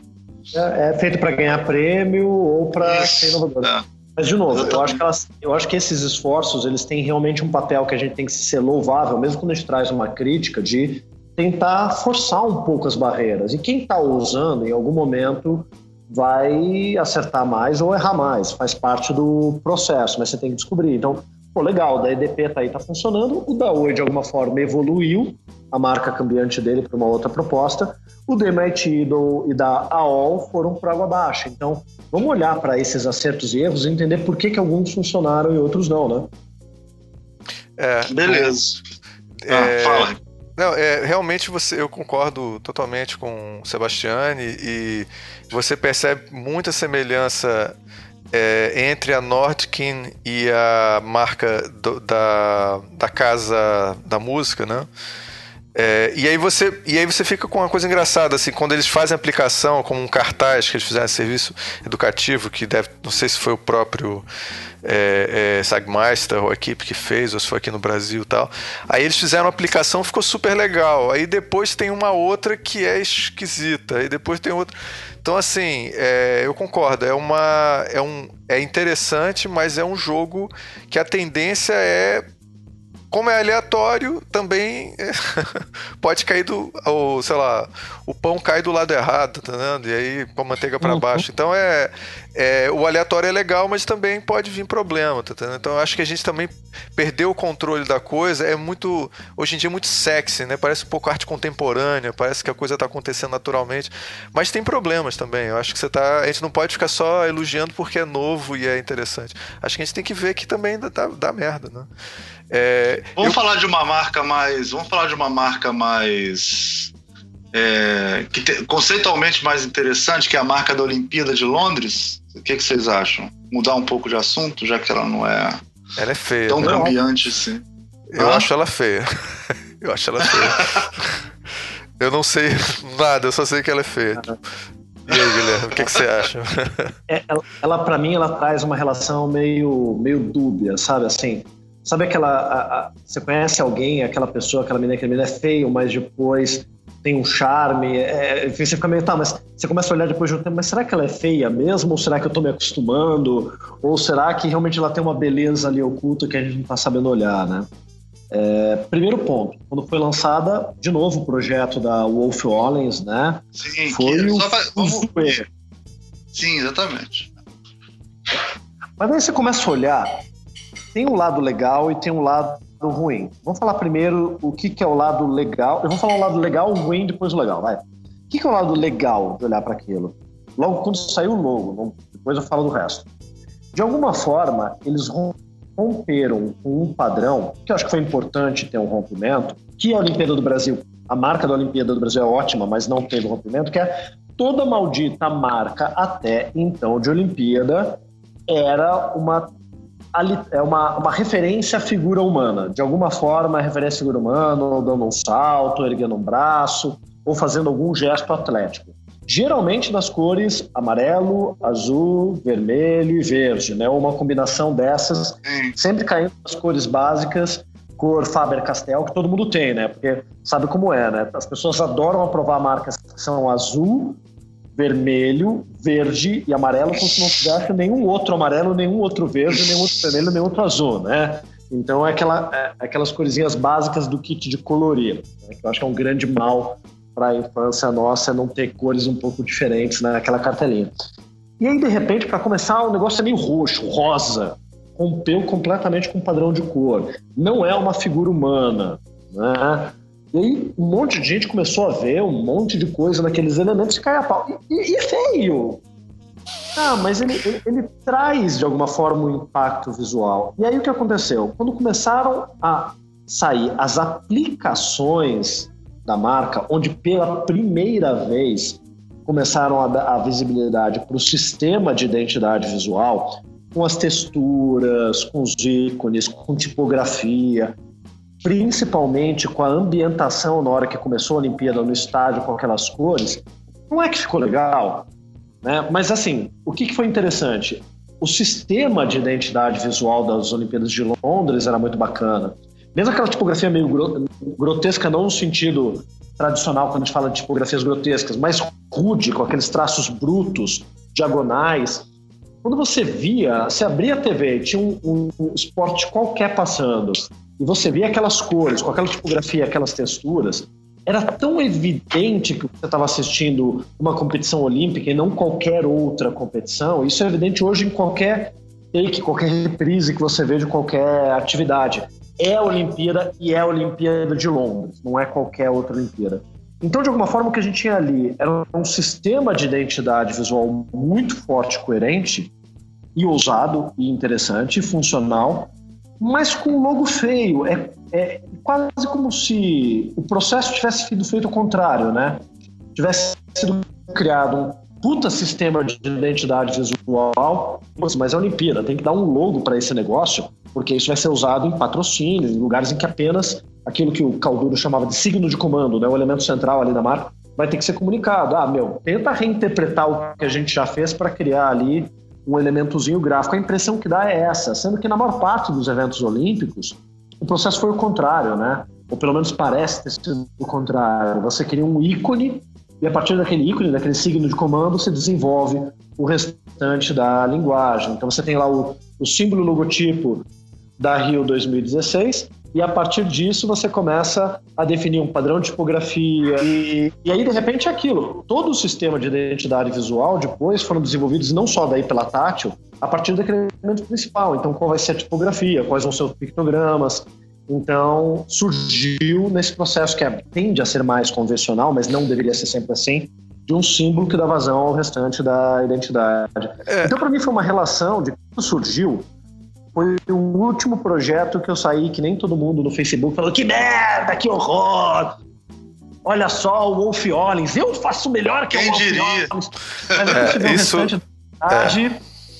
É, é feito para ganhar prêmio ou para ser inovador. É. Mas, de novo, eu acho, que elas, eu acho que esses esforços eles têm realmente um papel que a gente tem que ser louvável, mesmo quando a gente traz uma crítica, de tentar forçar um pouco as barreiras. E quem está usando, em algum momento, vai acertar mais ou errar mais. Faz parte do processo, mas você tem que descobrir. Então, pô, legal, da EDP está aí, está funcionando. O da Oi, de alguma forma, evoluiu a marca cambiante dele para uma outra proposta. O da MIT e da AOL foram para água abaixo. Então, Vamos olhar para esses acertos e erros e entender por que, que alguns funcionaram e outros não, né? É, Beleza. É, ah, fala. Não, é, realmente você, eu concordo totalmente com o Sebastiane e você percebe muita semelhança é, entre a Nordkin e a marca do, da, da casa da música, né? É, e, aí você, e aí você fica com uma coisa engraçada, assim, quando eles fazem a aplicação, como um cartaz que eles fizeram serviço educativo, que deve, não sei se foi o próprio é, é, Sagmeister ou a equipe que fez, ou se foi aqui no Brasil e tal. Aí eles fizeram a aplicação, ficou super legal. Aí depois tem uma outra que é esquisita, aí depois tem outra. Então, assim, é, eu concordo, é uma. É, um, é interessante, mas é um jogo que a tendência é como é aleatório, também é, pode cair do. Ou, sei lá, o pão cai do lado errado, tá vendo? E aí com a manteiga para uhum. baixo. Então é, é. O aleatório é legal, mas também pode vir problema, tá vendo? Então eu acho que a gente também perdeu o controle da coisa. É muito. Hoje em dia é muito sexy, né? Parece um pouco arte contemporânea, parece que a coisa tá acontecendo naturalmente. Mas tem problemas também. Eu acho que você tá. A gente não pode ficar só elogiando porque é novo e é interessante. Acho que a gente tem que ver que também dá, dá merda, né? É, vamos eu... falar de uma marca mais. Vamos falar de uma marca mais. É, que te, conceitualmente mais interessante, que é a marca da Olimpíada de Londres. O que, que, vocês acham? Mudar um pouco de assunto, já que ela não é. Ela é feia. Tão cambiante assim. Eu ah? acho ela feia. eu acho ela feia. eu não sei nada, eu só sei que ela é feia. E aí, Guilherme, o que, que você acha? É, ela, ela para mim, ela traz uma relação meio, meio dúbia, sabe? Assim, Sabe aquela. A, a, você conhece alguém, aquela pessoa, aquela menina, aquela menina é feio, mas depois tem um charme. É, você fica meio, tá, mas você começa a olhar depois de um tempo, mas será que ela é feia mesmo? Ou será que eu tô me acostumando? Ou será que realmente ela tem uma beleza ali oculta que a gente não tá sabendo olhar, né? É, primeiro ponto, quando foi lançada, de novo, o projeto da Wolf Ollens, né? Sim, foi que, o pra, vamos... Sim, exatamente. Mas aí você começa a olhar tem um lado legal e tem um lado ruim. Vamos falar primeiro o que, que é o lado legal. Eu vou falar o lado legal, o ruim, depois o legal, vai. O que, que é o lado legal de olhar para aquilo? Logo quando saiu o logo, depois eu falo do resto. De alguma forma, eles romperam com um padrão, que eu acho que foi importante ter um rompimento, que a Olimpíada do Brasil, a marca da Olimpíada do Brasil é ótima, mas não teve rompimento, que é toda maldita marca até então de Olimpíada era uma é uma, uma referência à figura humana. De alguma forma, é referência à figura humana, ou dando um salto, erguendo um braço, ou fazendo algum gesto atlético. Geralmente nas cores amarelo, azul, vermelho e verde, né? Uma combinação dessas, sempre caindo nas cores básicas, cor Faber-Castell, que todo mundo tem, né? Porque sabe como é, né? As pessoas adoram aprovar marcas que são azul, vermelho, verde e amarelo, como se não tivesse nenhum outro amarelo, nenhum outro verde, nenhum outro vermelho, nenhum outro azul, né? Então é, aquela, é aquelas corzinhas básicas do kit de colorir, né? que eu acho que é um grande mal para a infância nossa não ter cores um pouco diferentes naquela cartelinha. E aí, de repente, para começar, o negócio é meio roxo, rosa, rompeu completamente com o padrão de cor. Não é uma figura humana, né? E aí um monte de gente começou a ver um monte de coisa naqueles elementos e cai a pau. E, e é feio. Ah, mas ele, ele, ele, traz de alguma forma um impacto visual. E aí o que aconteceu? Quando começaram a sair as aplicações da marca, onde pela primeira vez começaram a dar a visibilidade para o sistema de identidade visual, com as texturas, com os ícones, com tipografia, principalmente com a ambientação na hora que começou a Olimpíada no estádio com aquelas cores, não é que ficou legal, né? Mas assim, o que foi interessante? O sistema de identidade visual das Olimpíadas de Londres era muito bacana. Mesmo aquela tipografia meio grotesca, não no sentido tradicional quando a gente fala de tipografias grotescas, mas rude, com aqueles traços brutos, diagonais. Quando você via, você abria a TV, tinha um, um, um esporte qualquer passando, e você via aquelas cores, com aquela tipografia, aquelas texturas, era tão evidente que você estava assistindo uma competição olímpica e não qualquer outra competição. Isso é evidente hoje em qualquer take, qualquer reprise que você vê de qualquer atividade é a Olimpíada e é a Olimpíada de Londres, não é qualquer outra Olimpíada. Então, de alguma forma, o que a gente tinha ali era um sistema de identidade visual muito forte, coerente, e ousado, e interessante, funcional, mas com um logo feio. É, é quase como se o processo tivesse sido feito ao contrário, né? Tivesse sido criado um puta sistema de identidade visual, mas é a Olimpíada, tem que dar um logo para esse negócio porque isso vai ser usado em patrocínio, em lugares em que apenas aquilo que o Calduro chamava de signo de comando, né, o elemento central ali da marca, vai ter que ser comunicado. Ah, meu, tenta reinterpretar o que a gente já fez para criar ali um elementozinho gráfico. A impressão que dá é essa, sendo que na maior parte dos eventos olímpicos o processo foi o contrário, né? Ou pelo menos parece ter sido o contrário. Você cria um ícone e a partir daquele ícone, daquele signo de comando, você desenvolve o restante da linguagem. Então você tem lá o, o símbolo logotipo da Rio 2016 e a partir disso você começa a definir um padrão de tipografia e, e aí de repente é aquilo. Todo o sistema de identidade visual depois foram desenvolvidos não só daí pela Tátil, a partir daquele elemento principal. Então qual vai ser a tipografia, quais vão ser os pictogramas. Então surgiu nesse processo que é, tende a ser mais convencional, mas não deveria ser sempre assim, de um símbolo que dá vazão ao restante da identidade. É. Então para mim foi uma relação de quando surgiu foi o último projeto que eu saí, que nem todo mundo no Facebook falou: que merda, que horror! Olha só, o Wolf Ollins, eu faço melhor que Quem o Wolf diria? Ollins. Mas o isso- restante da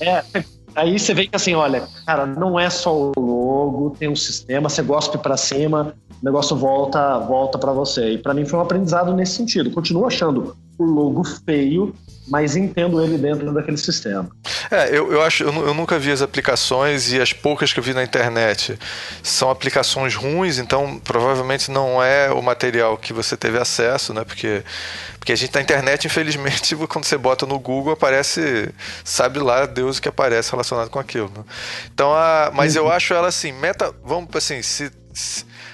é. é, Aí você vê que assim, olha, cara, não é só o logo, tem um sistema, você gospe pra cima, o negócio volta, volta para você. E para mim foi um aprendizado nesse sentido. Continuo achando o logo feio, mas entendo ele dentro daquele sistema. É, eu, eu acho, eu, eu nunca vi as aplicações e as poucas que eu vi na internet são aplicações ruins, então provavelmente não é o material que você teve acesso, né? Porque, porque a gente na internet, infelizmente, quando você bota no Google, aparece, sabe lá Deus o que aparece relacionado com aquilo. né? Então, a, mas eu acho ela assim, meta, vamos assim, se,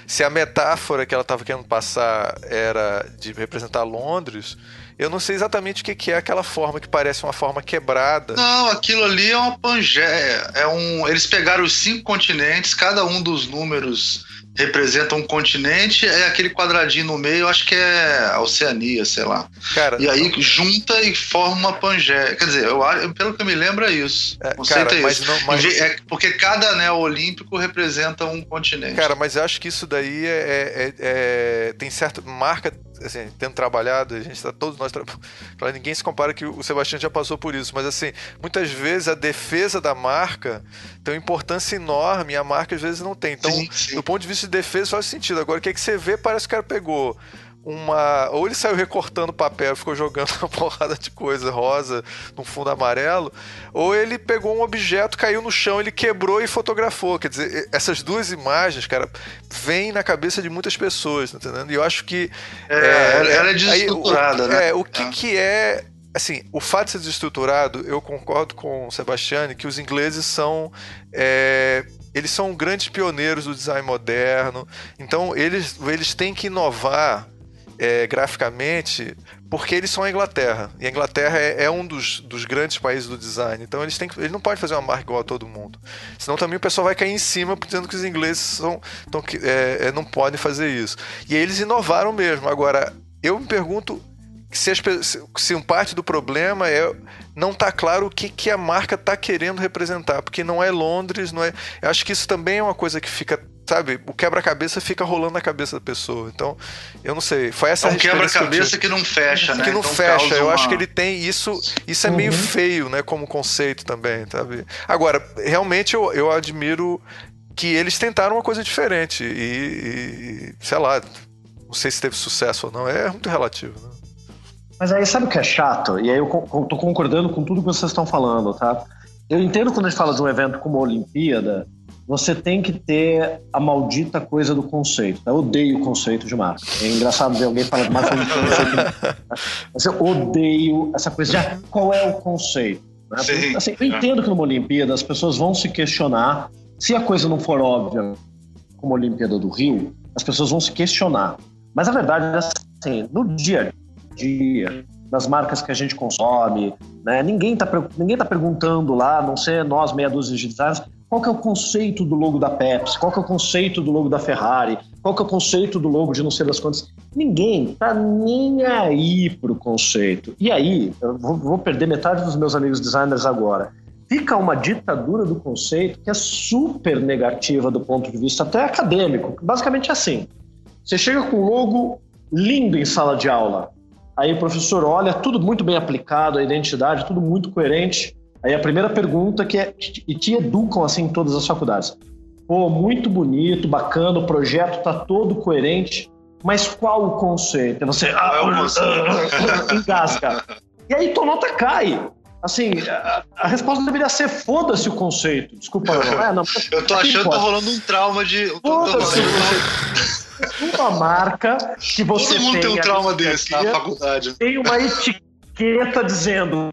se a metáfora que ela estava querendo passar era de representar Londres, eu não sei exatamente o que que é aquela forma que parece uma forma quebrada. Não, aquilo ali é uma pangeia. É um, eles pegaram os cinco continentes, cada um dos números representa um continente, é aquele quadradinho no meio, acho que é a Oceania, sei lá. Cara, E aí junta e forma uma pangeia. Quer dizer, eu, pelo que eu me lembro é isso. É, cara, é mas isso. não- mas- é porque cada anel olímpico representa um continente. Cara, mas eu acho que isso daí é, é- é- tem certa marca, assim, tendo trabalhado, a gente tá todos nós claro, ninguém se compara que o Sebastião já passou por isso, mas assim, muitas vezes a defesa da marca tem uma importância enorme e a marca às vezes não tem. Então, Sim, sim. do ponto de vista de defesa faz sentido. Agora, o que, é que você vê, parece que o cara pegou uma. Ou ele saiu recortando papel e ficou jogando uma porrada de coisa rosa num fundo amarelo, ou ele pegou um objeto, caiu no chão, ele quebrou e fotografou. Quer dizer, essas duas imagens, cara, vêm na cabeça de muitas pessoas, tá entendendo? E eu acho que. É, ela- ela é aí, desestruturada, o, né? É, o que, É. que é. Assim, o fato de ser desestruturado, eu concordo com o Sebastiani que os ingleses são. é, eles são grandes pioneiros do design moderno, então eles, eles têm que inovar é, graficamente porque eles são a Inglaterra. E a Inglaterra é, é um dos, dos grandes países do design. Então eles, têm eles não podem fazer uma marca igual a todo mundo. Senão também o pessoal vai cair em cima dizendo que os ingleses são, tão, é, é, não podem fazer isso. E eles inovaram mesmo. Agora, eu me pergunto se, as se um parte do problema é não tá claro o que, que a marca tá querendo representar, porque não é Londres, não é. Eu acho que isso também é uma coisa que fica sabe, o quebra-cabeça fica rolando na cabeça da pessoa. Então, eu não sei. Foi essa é um quebra-cabeça que, que, não fecha, né? Que não então fecha. Eu uma... acho que ele tem isso. Isso é uhum. meio feio, né? Como conceito também, sabe? Agora, realmente eu, eu admiro que eles tentaram uma coisa diferente. E, e sei lá, não sei se teve sucesso ou não. É muito relativo, né? Mas aí sabe o que é chato? E aí eu tô concordando com tudo que vocês estão falando, tá? Eu entendo quando a gente fala de um evento como a Olimpíada, você tem que ter a maldita coisa do conceito. Eu odeio o conceito de marca. É engraçado ver alguém falar de marca conceito. Mas eu odeio essa coisa de ah, qual é o conceito. Né? Assim, eu entendo que numa Olimpíada as pessoas vão se questionar se a coisa não for óbvia, como a Olimpíada do Rio, as pessoas vão se questionar. Mas a verdade é assim, no dia a dia, nas marcas que a gente consome, né, ninguém está ninguém tá perguntando lá, a não ser nós, meia dúzia de designers, qual que é o conceito do logo da Pepsi? Qual que é o conceito do logo da Ferrari? Qual que é o conceito do logo de não sei das quantas? Ninguém tá nem aí pro conceito. E aí, eu vou, vou perder metade dos meus amigos designers agora. Fica uma ditadura do conceito que é super negativa do ponto de vista até acadêmico. Basicamente é assim. Você chega com um logo lindo em sala de aula. Aí o professor olha, tudo muito bem aplicado, a identidade, tudo muito coerente. Aí a primeira pergunta que é, e te educam assim em todas as faculdades. Pô, muito bonito, bacana, o projeto tá todo coerente, mas qual o conceito? Você ah, uh, engasga. E aí tua nota cai. Assim, a, a resposta deveria ser foda-se o conceito. Desculpa, não. É, não eu tô achando que tá rolando um trauma de. Foda-se o conceito. Uma marca que você Todo mundo tem, um trauma desse na faculdade. Tem uma etiqueta dizendo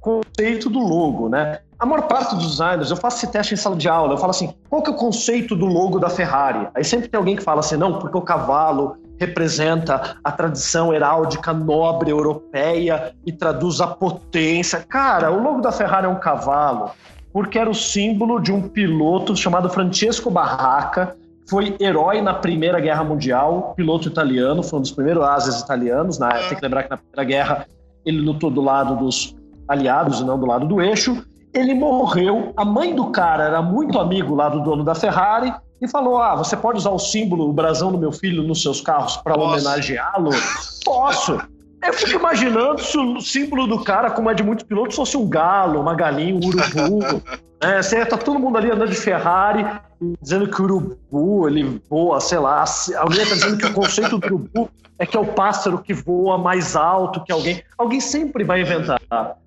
conceito do logo, né? A maior parte dos designers, eu faço esse teste em sala de aula, eu falo assim, qual que é o conceito do logo da Ferrari? Aí sempre tem alguém que fala assim, não, porque o cavalo representa a tradição heráldica nobre europeia e traduz a potência. Cara, o logo da Ferrari é um cavalo, porque era o símbolo de um piloto chamado Francesco Barraca, foi herói na Primeira Guerra Mundial, piloto italiano, foi um dos primeiros ases italianos. Na, tem que lembrar que na Primeira Guerra ele lutou do lado dos aliados e não do lado do eixo. Ele morreu, a mãe do cara era muito amigo lá do dono da Ferrari e falou: Ah, você pode usar o símbolo, o brasão do meu filho nos seus carros para homenageá-lo? Posso. Eu fico imaginando se o símbolo do cara, como é de muitos pilotos, fosse um galo, uma galinha, um urubu. É, você, tá todo mundo ali andando de Ferrari, dizendo que o urubu, ele voa, sei lá. Alguém está dizendo que o conceito do urubu é que é o pássaro que voa mais alto que alguém. Alguém sempre vai inventar.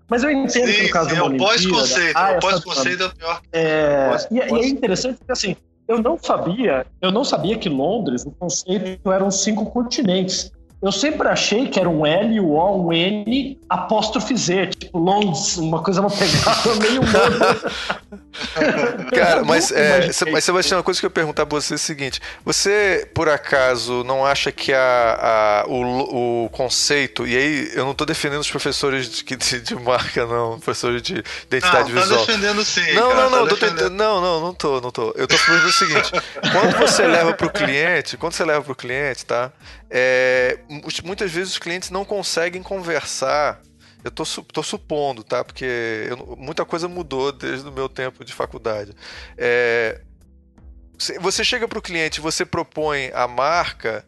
Mas eu entendo sim, que no caso sim, do é o pós-conceito. Ah, o pós-conceito é o pior. É, pós, e, pós. e é interessante porque assim, eu não sabia, eu não sabia que Londres, o conceito eram cinco continentes. Eu sempre achei que era um L, um O, um N, apóstrofe Z, tipo Londres, uma coisa, uma pegada meio Cara, mas, é, mas Sebastião, uma coisa que eu ia perguntar pra você é o seguinte: você, por acaso, não acha que a, a o, o, conceito, e aí eu não tô defendendo os professores de, de, de marca, não, professores de identidade não, visual. Tá defendendo sim. Não, cara, não, não, tá não, não, não tô, não tô. Eu tô falando o seguinte: quando você leva pro cliente, quando você leva pro cliente, tá? É, muitas vezes os clientes não conseguem conversar. Eu tô, tô supondo, tá? Porque eu, muita coisa mudou desde o meu tempo de faculdade. É, você chega para o cliente, você propõe a marca,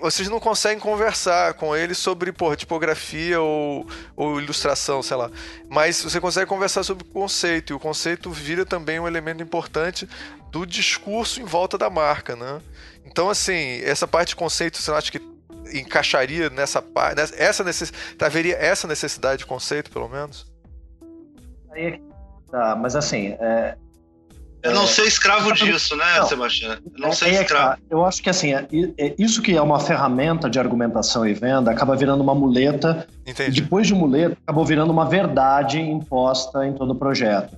vocês não conseguem conversar com ele sobre porra, tipografia ou, ou, ilustração, sei lá. Mas você consegue conversar sobre o conceito, e o conceito vira também um elemento importante do discurso em volta da marca, né? Então, assim, essa parte de conceito, você acha que encaixaria nessa parte, essa necess... haveria essa necessidade de conceito, pelo menos? Aí, é tá, mas assim, é, eu não é, ser escravo disso, né, não, Sebastião? Eu não é, ser é escravo. Tá. Eu acho que assim, isso que é uma ferramenta de argumentação e venda acaba virando uma muleta. Entendi. Depois de muleta, acabou virando uma verdade imposta em todo o projeto.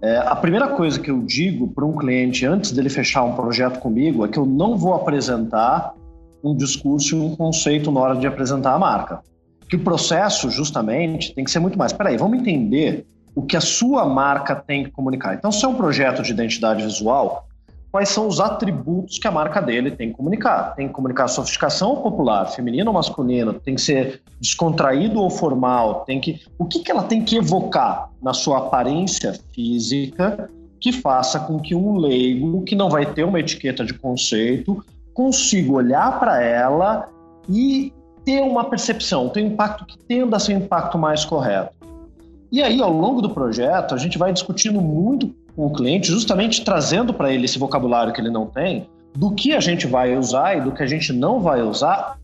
É, a primeira coisa que eu digo para um cliente antes dele fechar um projeto comigo é que eu não vou apresentar um discurso e um conceito na hora de apresentar a marca. Que o processo, justamente, tem que ser muito mais. Peraí, vamos entender o que a sua marca tem que comunicar. Então, se é um projeto de identidade visual, quais são os atributos que a marca dele tem que comunicar. Tem que comunicar sofisticação ou popular, feminino ou masculino, tem que ser descontraído ou formal, tem que o que, que ela tem que evocar na sua aparência física que faça com que um leigo, que não vai ter uma etiqueta de conceito, consiga olhar para ela e ter uma percepção, ter um impacto que tenda a ser um impacto mais correto. E aí, ao longo do projeto, a gente vai discutindo muito o cliente, justamente trazendo para ele esse vocabulário que ele não tem, do que a gente vai usar e do que a gente não vai usar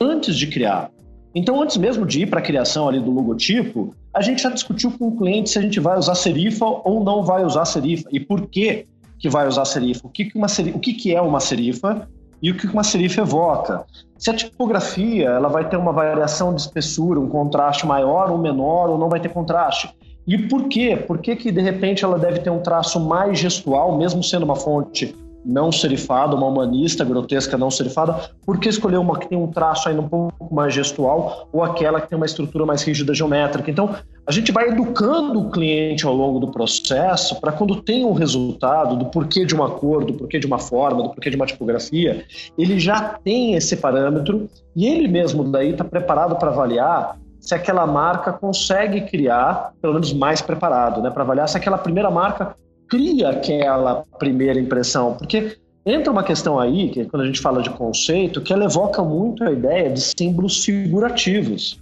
antes de criar. Então, antes mesmo de ir para a criação ali do logotipo, a gente já discutiu com o cliente se a gente vai usar serifa ou não vai usar serifa e por que que vai usar serifa, o que, que, uma serifa, o que, que é uma serifa e o que uma serifa evoca. Se a tipografia ela vai ter uma variação de espessura, um contraste maior ou menor, ou não vai ter contraste. E por quê? Por que, que de repente ela deve ter um traço mais gestual, mesmo sendo uma fonte não serifada, uma humanista grotesca não serifada, por que escolher uma que tem um traço ainda um pouco mais gestual ou aquela que tem uma estrutura mais rígida geométrica? Então, a gente vai educando o cliente ao longo do processo para quando tem um resultado do porquê de uma cor, do porquê de uma forma, do porquê de uma tipografia, ele já tem esse parâmetro e ele mesmo daí está preparado para avaliar se aquela marca consegue criar, pelo menos mais preparado, né, para avaliar se aquela primeira marca cria aquela primeira impressão, porque entra uma questão aí, que quando a gente fala de conceito, que ela evoca muito a ideia de símbolos figurativos.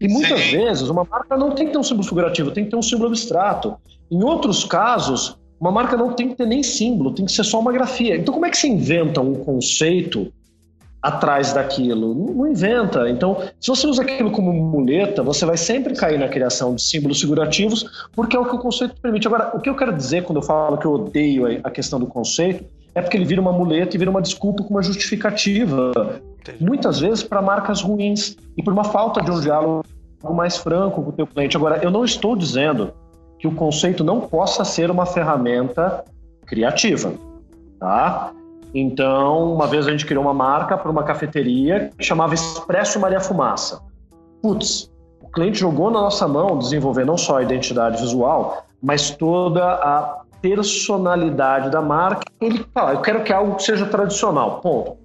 E muitas Sim. vezes uma marca não tem que ter um símbolo figurativo, tem que ter um símbolo abstrato. Em outros casos, uma marca não tem que ter nem símbolo, tem que ser só uma grafia. Então, como é que se inventa um conceito atrás daquilo. Não, inventa. Então, se você usa aquilo como muleta, você vai sempre cair na criação de símbolos figurativos, porque é o que o conceito permite. Agora, o que eu quero dizer quando eu falo que eu odeio a questão do conceito é porque ele vira uma muleta e vira uma desculpa com uma justificativa. Muitas vezes para marcas ruins e por uma falta de um diálogo mais franco com o teu cliente. Agora, eu não estou dizendo que o conceito não possa ser uma ferramenta criativa, tá? Então, uma vez a gente criou uma marca para uma cafeteria que chamava Expresso Maria Fumaça. Putz, o cliente jogou na nossa mão desenvolver não só a identidade visual, mas toda a personalidade da marca. Ele fala, eu quero que algo seja tradicional, ponto.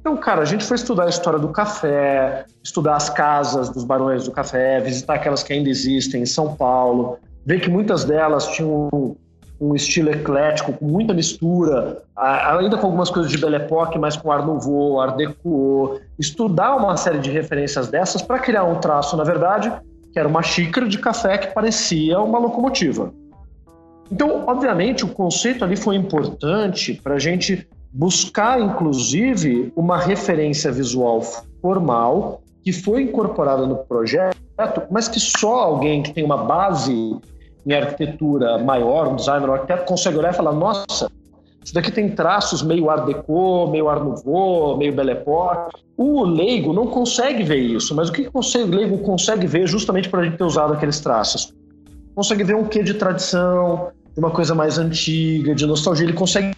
Então, cara, a gente foi estudar a história do café, estudar as casas dos barões do café, visitar aquelas que ainda existem em São Paulo, ver que muitas delas tinham um estilo eclético, com muita mistura, ainda com algumas coisas de Belle Époque, mas com Art Nouveau, Art Deco, estudar uma série de referências dessas para criar um traço, na verdade, que era uma xícara de café que parecia uma locomotiva. Então, obviamente, o conceito ali foi importante para a gente buscar, inclusive, uma referência visual formal que foi incorporada no projeto, mas que só alguém que tem uma base em arquitetura maior, um designer, um arquiteto, consegue olhar e falar: nossa, isso daqui tem traços meio Art Deco, meio Art Nouveau, meio Belle Époque. O leigo não consegue ver isso, mas o que, o leigo consegue ver justamente por a gente ter usado aqueles traços? Consegue ver um quê de tradição, de uma coisa mais antiga, de nostalgia. Ele consegue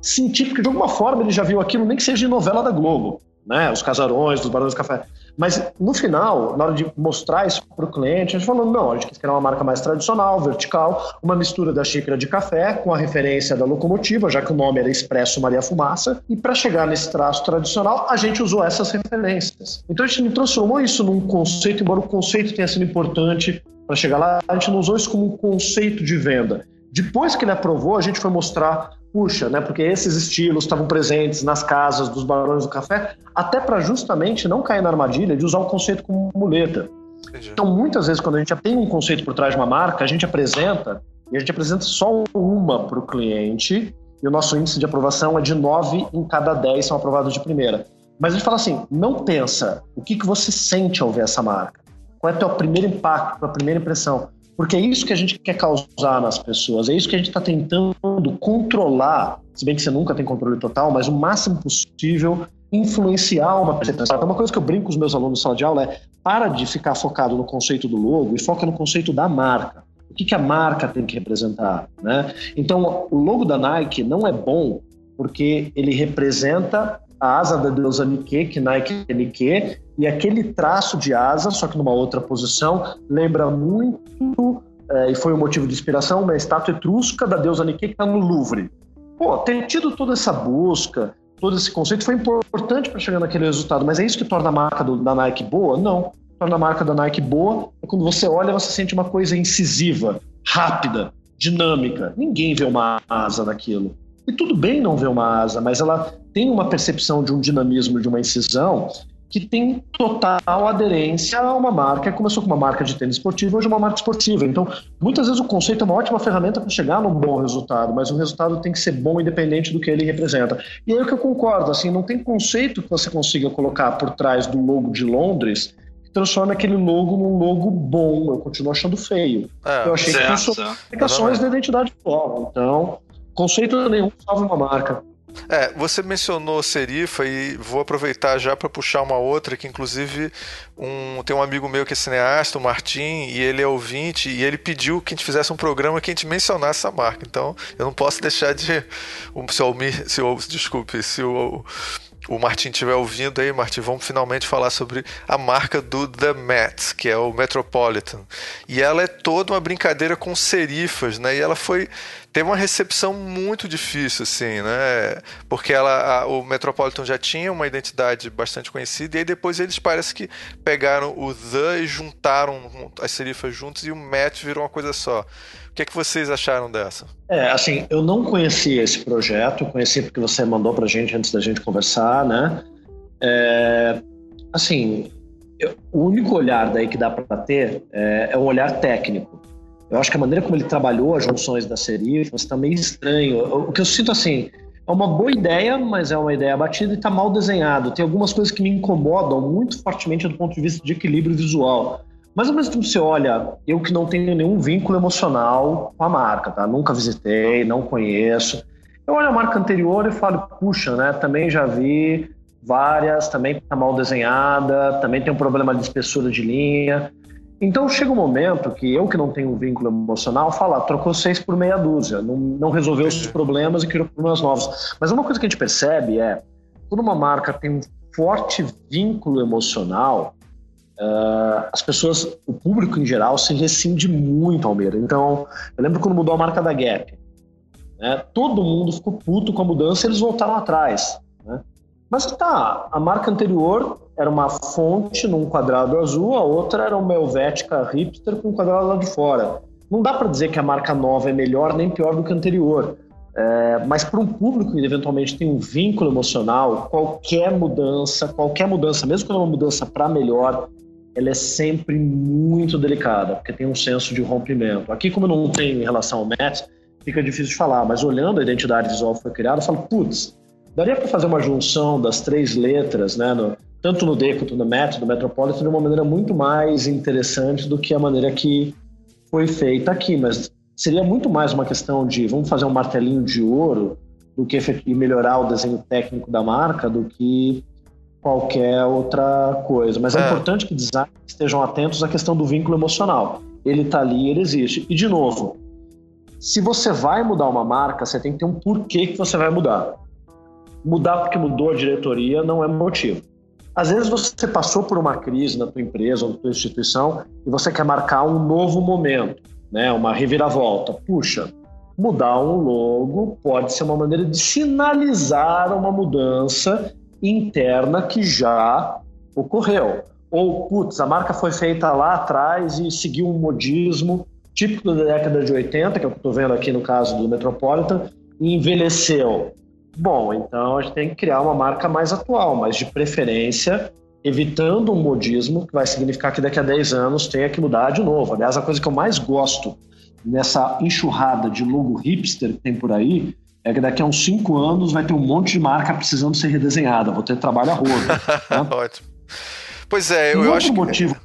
sentir, porque de alguma forma ele já viu aquilo, nem que seja de novela da Globo, né? Os casarões, dos barões do café. Mas no final, na hora de mostrar isso para o cliente, a gente falou: não, a gente quer uma marca mais tradicional, vertical, uma mistura da xícara de café com a referência da locomotiva, já que o nome era Expresso Maria Fumaça. E para chegar nesse traço tradicional, a gente usou essas referências. Então a gente não transformou isso num conceito, embora o conceito tenha sido importante para chegar lá, a gente não usou isso como um conceito de venda. Depois que ele aprovou, a gente foi mostrar puxa, né? Porque esses estilos estavam presentes nas casas dos barões do café, até para justamente não cair na armadilha de usar o conceito como muleta. Entendi. Então, muitas vezes, quando a gente já tem um conceito por trás de uma marca, a gente apresenta e a gente apresenta só uma para o cliente e o nosso índice de aprovação é de 9 em cada 10 são aprovados de primeira. Mas a gente fala assim, não pensa o que, que você sente ao ver essa marca. Qual é o teu primeiro impacto, a primeira impressão? Porque é isso que a gente quer causar nas pessoas, é isso que a gente está tentando controlar, se bem que você nunca tem controle total, mas o máximo possível influenciar uma percepção. Uma coisa que eu brinco com os meus alunos na sala de aula é para de ficar focado no conceito do logo e foca no conceito da marca. O que, que a marca tem que representar? Né? Então, o logo da Nike não é bom porque ele representa a asa da deusa Nike, que Nike é Nike, e aquele traço de asa, só que numa outra posição, lembra muito, é, e foi um motivo de inspiração, uma estátua etrusca da deusa Nike que está no Louvre. Pô, ter tido toda essa busca, todo esse conceito foi importante para chegar naquele resultado, mas é isso que torna a marca do, da Nike boa? Não. Torna a marca da Nike boa é quando você olha você sente uma coisa incisiva, rápida, dinâmica. Ninguém vê uma asa naquilo. E tudo bem não ver uma asa, mas ela tem uma percepção de um dinamismo, de uma incisão, que tem total aderência a uma marca. Começou com uma marca de tênis esportivo, hoje é uma marca esportiva. Então, muitas vezes o conceito é uma ótima ferramenta para chegar num bom resultado, mas o resultado tem que ser bom independente do que ele representa. E é o que eu concordo, assim, não tem conceito que você consiga colocar por trás do logo de Londres que transforme aquele logo num logo bom. Eu continuo achando feio. É, eu achei certo, que são aplicações da identidade forma. Então, conceito nenhum salva uma marca. É, você mencionou Serifa e vou aproveitar já para puxar uma outra que inclusive um, tem um amigo meu que é cineasta, o Martim, e ele é ouvinte e ele pediu que a gente fizesse um programa que a gente mencionasse essa marca. Então, eu não posso deixar de se o, se o desculpe, se o o Martin estiver ouvindo aí, Martin, vamos finalmente falar sobre a marca do The Met, que é o Metropolitan. E ela é toda uma brincadeira com serifas, né? E ela foi teve uma recepção muito difícil, assim, né? Porque ela, a, o Metropolitan já tinha uma identidade bastante conhecida, e aí depois eles parece que pegaram o The e juntaram as serifas juntos e o Met virou uma coisa só que, é que vocês acharam dessa? É, assim, eu não conhecia esse projeto, conheci porque você mandou pra gente antes da gente conversar, né? É, assim, eu, o único olhar daí que dá para ter é, é um olhar técnico. Eu acho que a maneira como ele trabalhou as junções da serifas está meio estranho. O que eu sinto assim, é uma boa ideia, mas é uma ideia batida e está mal desenhado. Tem algumas coisas que me incomodam muito fortemente do ponto de vista de equilíbrio visual. Mas ao mesmo tempo você olha, eu que não tenho nenhum vínculo emocional com a marca, tá? Nunca visitei, não conheço. Eu olho a marca anterior e falo, puxa, né? Também já vi várias, também tá mal desenhada, também tem um problema de espessura de linha. Então chega um momento que eu que não tenho um vínculo emocional falo, ah, trocou seis por meia dúzia, não, não resolveu os problemas e criou problemas novos. Mas uma coisa que a gente percebe é, quando uma marca tem um forte vínculo emocional, Uh, as pessoas, o público em geral, se rescinde muito Almeida. Então, eu lembro quando mudou a marca da Gap. Né, todo mundo ficou puto com a mudança e eles voltaram atrás. Né? Mas tá, a marca anterior era uma fonte num quadrado azul, a outra era uma Helvética hipster com um quadrado lá de fora. Não dá para dizer que a marca nova é melhor nem pior do que a anterior. É, mas para um público que eventualmente tem um vínculo emocional, qualquer mudança, qualquer mudança, mesmo que é uma mudança para melhor, ela é sempre muito delicada, porque tem um senso de rompimento. Aqui, como não tem em relação ao MET, fica difícil de falar, mas olhando a identidade visual que foi criada, eu falo, putz, daria para fazer uma junção das três letras, né, no, tanto no D quanto no MET, do Metropolitan, de uma maneira muito mais interessante do que a maneira que foi feita aqui, mas seria muito mais uma questão de vamos fazer um martelinho de ouro do que melhorar o desenho técnico da marca do que qualquer outra coisa. Mas é, é importante que designers estejam atentos à questão do vínculo emocional. Ele está ali, ele existe. E, de novo, se você vai mudar uma marca, você tem que ter um porquê que você vai mudar. Mudar porque mudou a diretoria não é motivo. Às vezes você passou por uma crise na tua empresa ou na tua instituição e você quer marcar um novo momento, né? uma reviravolta. Puxa, mudar um logo pode ser uma maneira de sinalizar uma mudança interna que já ocorreu. Ou, putz, a marca foi feita lá atrás e seguiu um modismo típico da década de 80, que que estou vendo aqui no caso do Metropolitan, e envelheceu. Bom, então a gente tem que criar uma marca mais atual, mas de preferência evitando um modismo, que vai significar que daqui a 10 anos tenha que mudar de novo. Aliás, a coisa que eu mais gosto nessa enxurrada de logo hipster que tem por aí é que daqui a uns cinco anos vai ter um monte de marca precisando ser redesenhada. Vou ter trabalho a roda. Né? Ótimo. Pois é, eu, um eu acho que... motivo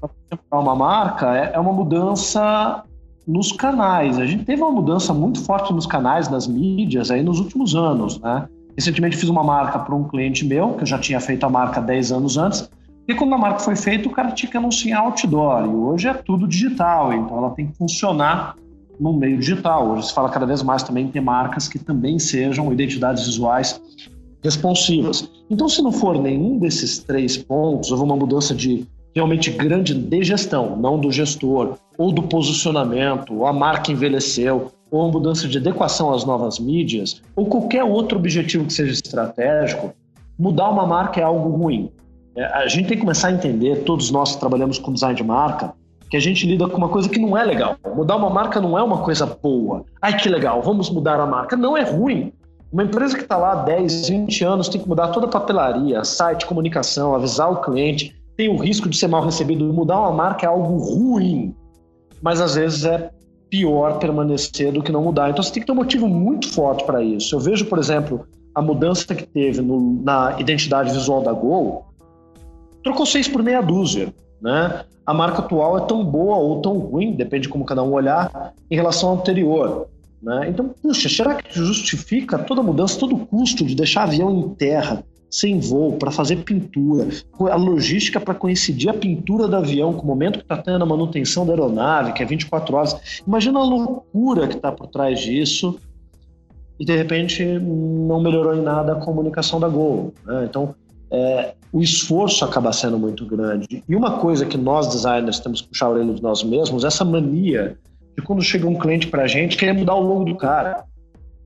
para uma marca é, é uma mudança nos canais. A gente teve uma mudança muito forte nos canais, nas mídias, aí nos últimos anos, né? Recentemente fiz uma marca para um cliente meu, que eu já tinha feito a marca 10 anos antes, e quando a marca foi feita, o cara tinha que anunciar outdoor, e hoje é tudo digital, então ela tem que funcionar no meio digital. Hoje se fala cada vez mais também em ter marcas que também sejam identidades visuais responsivas. Então, se não for nenhum desses três pontos, houve uma mudança de realmente grande de gestão, não do gestor, ou do posicionamento, ou a marca envelheceu, ou uma mudança de adequação às novas mídias, ou qualquer outro objetivo que seja estratégico, mudar uma marca é algo ruim. É, a gente tem que começar a entender, todos nós que trabalhamos com design de marca, que a gente lida com uma coisa que não é legal. Mudar uma marca não é uma coisa boa. Ai, que legal, vamos mudar a marca. Não é ruim. Uma empresa que está lá há 10, 20 anos tem que mudar toda a papelaria, site, comunicação, avisar o cliente, tem o risco de ser mal recebido. Mudar uma marca é algo ruim, mas às vezes é pior permanecer do que não mudar. Então você tem que ter um motivo muito forte para isso. Eu vejo, por exemplo, a mudança que teve no, na identidade visual da Gol, trocou seis por meia dúzia. Né? A marca atual é tão boa ou tão ruim, depende de como cada um olhar, em relação à anterior. Né? Então, puxa, será que justifica toda mudança, todo o custo de deixar avião em terra, sem voo, para fazer pintura, a logística para coincidir a pintura do avião com o momento que está tendo a manutenção da aeronave, que é 24 horas? Imagina a loucura que está por trás disso e, de repente, não melhorou em nada a comunicação da Gol. Né? Então, é, o esforço acaba sendo muito grande. E uma coisa que nós designers temos que puxar a orelha de nós mesmos, essa mania de quando chega um cliente para a gente querer mudar o logo do cara.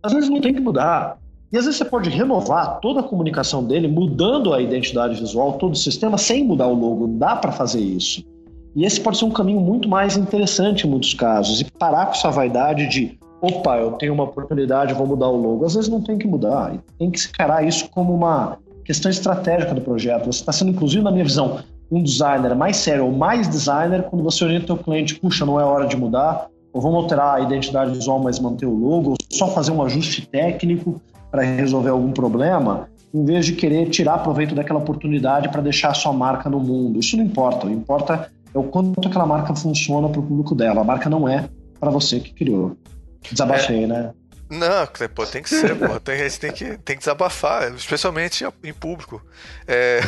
Às vezes não tem que mudar. E às vezes você pode renovar toda a comunicação dele, mudando a identidade visual, todo o sistema, sem mudar o logo. Dá para fazer isso. E esse pode ser um caminho muito mais interessante em muitos casos. E parar com essa vaidade de, opa, eu tenho uma oportunidade, vou mudar o logo. Às vezes não tem que mudar. Tem que encarar isso como uma questão estratégica do projeto. Você está sendo, inclusive, na minha visão, um designer mais sério ou mais designer quando você orienta o cliente, puxa, não é hora de mudar, ou vamos alterar a identidade visual, mas manter o logo, ou só fazer um ajuste técnico para resolver algum problema, em vez de querer tirar proveito daquela oportunidade para deixar a sua marca no mundo. Isso não importa. O que importa é o quanto aquela marca funciona para o público dela. A marca não é para você que criou. Desabafei, é. né? Não, pô, tem que ser, pô. Tem, a gente tem que, tem que desabafar, especialmente em público. É...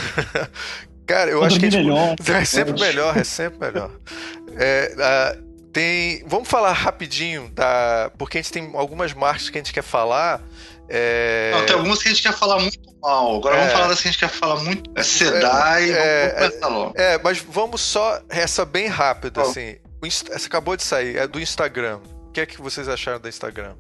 Cara, eu acho que gente, melhor, é sempre melhor, é sempre melhor. É, tem. Vamos falar rapidinho da. Porque a gente tem algumas marcas que a gente quer falar. É... Não, tem algumas que a gente quer falar muito mal. Agora é... vamos falar das que a gente quer falar muito. É Sedai, é, vamos é, logo. É, mas vamos só essa bem rápido, oh. assim. Essa acabou de sair, é do Instagram. Que é que vocês acharam do Instagram?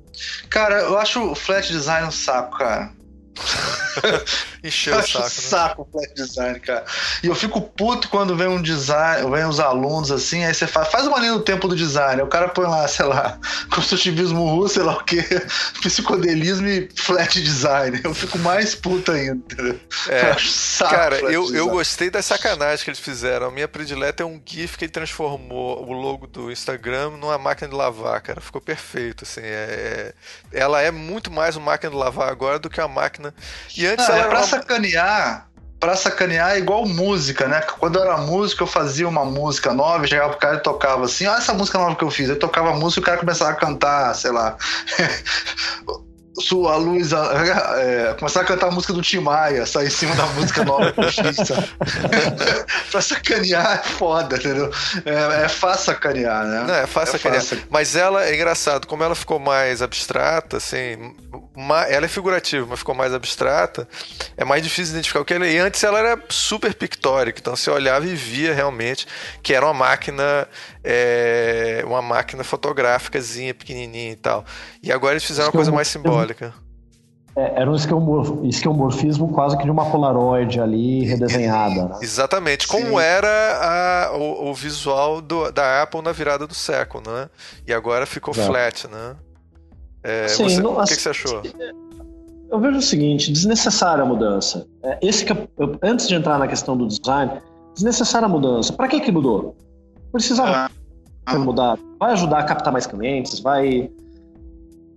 Cara, eu acho o flat design um saco, cara. Encheu o saco. Né? saco o flat design, cara. E eu fico puto quando vem um design, vem os alunos assim, aí você faz, faz uma linha no tempo do design. Aí o cara põe lá, sei lá, construtivismo russo, sei lá o que, psicodelismo e flat design. Eu fico mais puto ainda, entendeu? É, eu saco cara, eu, eu gostei da sacanagem que eles fizeram. A minha predileta é um GIF que ele transformou o logo do Instagram numa máquina de lavar, cara. Ficou perfeito, assim. É, é ela é muito mais uma máquina de lavar agora do que a máquina máquina. E antes é pra uma... sacanear. Pra sacanear é igual música, né? Quando eu era música, eu fazia uma música nova, chegava pro cara e tocava assim, olha essa música nova que eu fiz. Eu tocava a música e o cara começava a cantar, sei lá. sua luz, é, começar a cantar a música do Tim Maia, sair em cima da música nova X, pra sacanear é foda, entendeu? É, é fácil sacanear, né? Não, é fácil é sacanear. Fácil. Mas ela, é engraçado, como ela ficou mais abstrata, assim, ela é figurativa, mas ficou mais abstrata, é mais difícil identificar o que ela é. E antes ela era super pictórica, então você olhava e via realmente que era uma máquina, é, uma máquina fotográficazinha, pequenininha e tal. E agora eles fizeram uma coisa mais simbólica. É, era um esquemorfismo quase que de uma Polaroid ali redesenhada. Né? Exatamente, como Sim. era a, o, o, visual do, da Apple na virada do século, né? E agora ficou é. flat, né? É, Sim, você, não, o que, que, você achou? Eu vejo o seguinte, desnecessária a mudança. É, esse eu, antes de entrar na questão do design, desnecessária a mudança. Para que que mudou? Precisava ah. mudar. Vai ajudar a captar mais clientes, vai...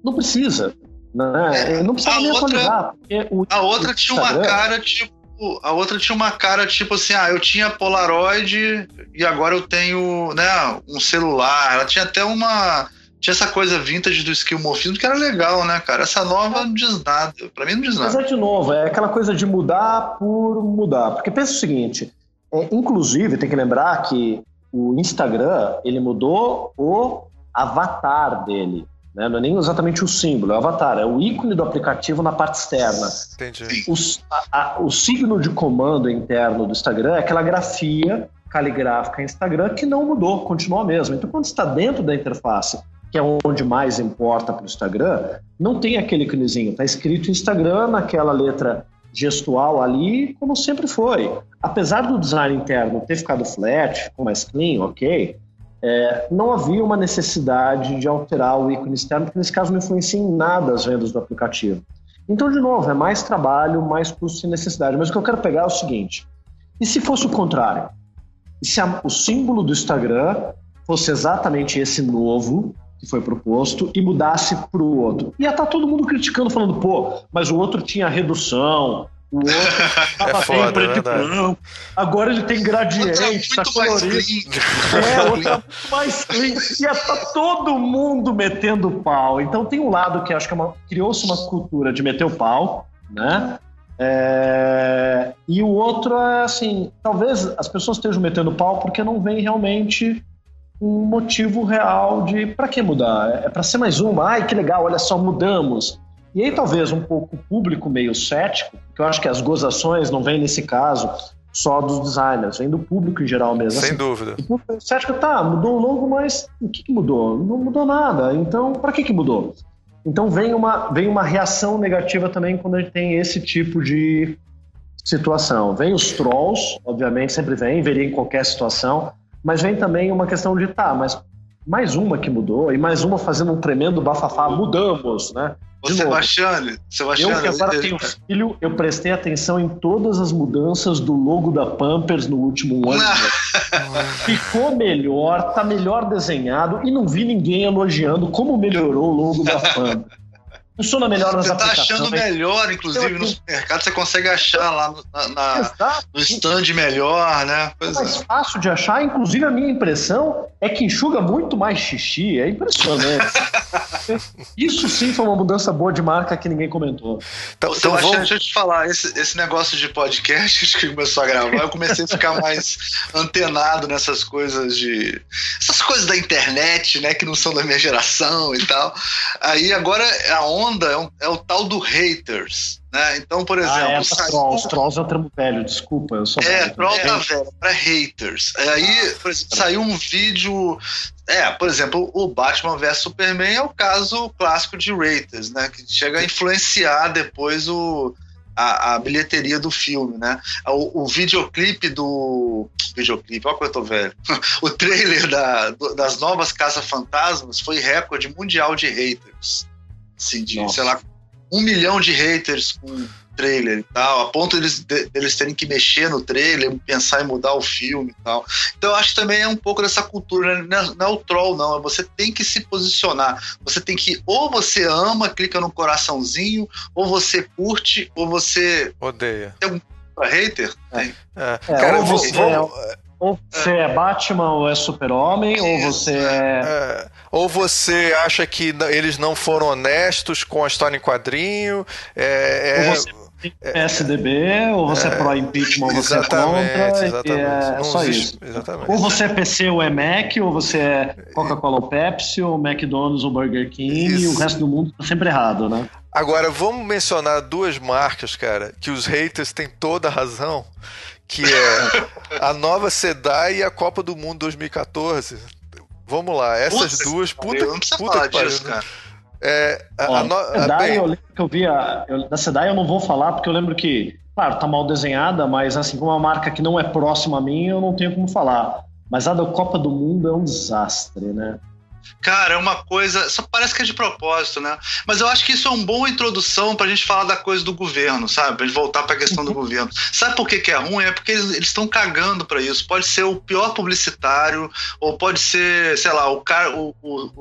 Não precisa. Né? É, não precisa a nem outra, atualizar. O, a outra tinha uma cara tipo a outra tinha uma cara tipo assim, ah, eu tinha Polaroid e agora eu tenho, né, um celular. Ela tinha até uma tinha essa coisa vintage do esquimorfismo que era legal, né, cara? Essa nova não diz nada. Pra mim não diz nada. Mas é de novo, é aquela coisa de mudar por mudar. Porque pensa o seguinte, é, inclusive tem que lembrar que o Instagram, ele mudou o avatar dele. Né? Não é nem exatamente o símbolo, é o avatar, é o ícone do aplicativo na parte externa. Entendi. O, a, a, o signo de comando interno do Instagram é aquela grafia caligráfica Instagram que não mudou, continua a mesma. Então, quando está dentro da interface que é onde mais importa para o Instagram, não tem aquele íconezinho. Está escrito Instagram naquela letra gestual ali, como sempre foi. Apesar do design interno ter ficado flat, mais clean, ok, é, não havia uma necessidade de alterar o ícone externo, porque nesse caso não influencia em nada as vendas do aplicativo. Então, de novo, é mais trabalho, mais custo e necessidade. Mas o que eu quero pegar é o seguinte: e se fosse o contrário? E se a, o símbolo do Instagram fosse exatamente esse novo que foi proposto e mudasse para o outro? Ia estar tá todo mundo criticando, falando, pô, mas o outro tinha redução, o outro é foda, preto é branco. Agora ele tem gradiente, tá colorido. É, outro é muito mais clean. E tá todo mundo metendo pau. Então tem um lado que acho que é criou-se uma cultura de meter o pau, né? É, e o outro é assim, talvez as pessoas estejam metendo pau porque não vem realmente um motivo real de para que mudar? É para ser mais uma? Ai, que legal, olha só, mudamos. E aí talvez um pouco o público meio cético, que eu acho que as gozações não vêm nesse caso só dos designers, vem do público em geral mesmo. Sem assim, dúvida. O público cético, tá, mudou o logo, mas o que, que mudou? Não mudou nada. Então, para que, que mudou? Então vem uma, vem uma reação negativa também quando a gente tem esse tipo de situação. Vem os trolls, obviamente, sempre vem, veria em qualquer situação, mas vem também uma questão de, tá, mas mais uma que mudou, e mais uma fazendo um tremendo bafafá, mudamos, né? Ô, Sebastião, Sebastião, eu que agora tenho filho, eu prestei atenção em todas as mudanças do logo da Pampers no último ano. Ficou melhor, tá melhor desenhado e não vi ninguém elogiando como melhorou o logo da Pampers funciona melhor nas você tá achando melhor, inclusive no supermercado você consegue achar lá no, na, no stand melhor, né? Pois é mais é. fácil de achar, inclusive a minha impressão é que enxuga muito mais xixi, é impressionante. Isso sim foi uma mudança boa de marca que ninguém comentou. Então, então vamos... deixa eu te falar, esse, esse negócio de podcast que começou a gravar, eu comecei a ficar mais antenado nessas coisas de. essas coisas da internet, né? Que não são da minha geração e tal. Aí agora a onda onda é, um, é o tal do haters. Né? Então, por exemplo. Ah, é, sai... trolls. Trolls é o termo velho, desculpa. Eu sou é, troll tá velho, para haters. Aí, por exemplo, saiu um vídeo. É, por exemplo, o Batman vs Superman é o caso clássico de haters, né? Que chega a influenciar depois o a, a, bilheteria do filme, né? O, o videoclipe do. Videoclipe, olha como eu tô velho. o trailer da, do, das novas Caça Fantasmas foi recorde mundial de haters. Assim, de, sei lá, um milhão de haters com trailer e tal, a ponto deles, de, deles terem que mexer no trailer, pensar em mudar o filme e tal. Então eu acho que também é um pouco dessa cultura, né? não é o troll, não, é você tem que se posicionar. Você tem que, ou você ama, clica no coraçãozinho, ou você curte, ou você. Odeia. Tem algum hater? É. É. Cara, ou você, vou, vou... É, ou você é Batman ou é Super-Homem, ou você é... é... Ou você acha que eles não foram honestos com a história em quadrinho. É, ou você é PSDB, ou você é, pró-impeachment, ou você é contra. Exatamente. É só existe, isso. Exatamente. Ou você é PC ou é Mac, ou você é Coca-Cola ou Pepsi, ou McDonald's ou Burger King, isso. e o resto do mundo tá sempre errado, né? Agora, vamos mencionar duas marcas, cara, que os haters têm toda a razão, que é a nova SEDAI e a Copa do Mundo 2014 Vamos lá, essas Nossa, duas, puta, não puta que pariu. Cara. É, a, Ó, a, no, a, bem... eu lembro que eu vi a, eu, da Sedai eu não vou falar porque eu lembro que, claro, tá mal desenhada, mas assim, como é uma marca que não é próxima a mim, eu não tenho como falar. Mas a da Copa do Mundo é um desastre, né? Cara, é uma coisa. Só parece que é de propósito, né? Mas eu acho que isso é uma boa introdução pra gente falar da coisa do governo, sabe? Pra gente voltar pra questão do governo. Sabe por que, que é ruim? É porque eles estão cagando para isso. Pode ser o pior publicitário, ou pode ser, sei lá, o cara.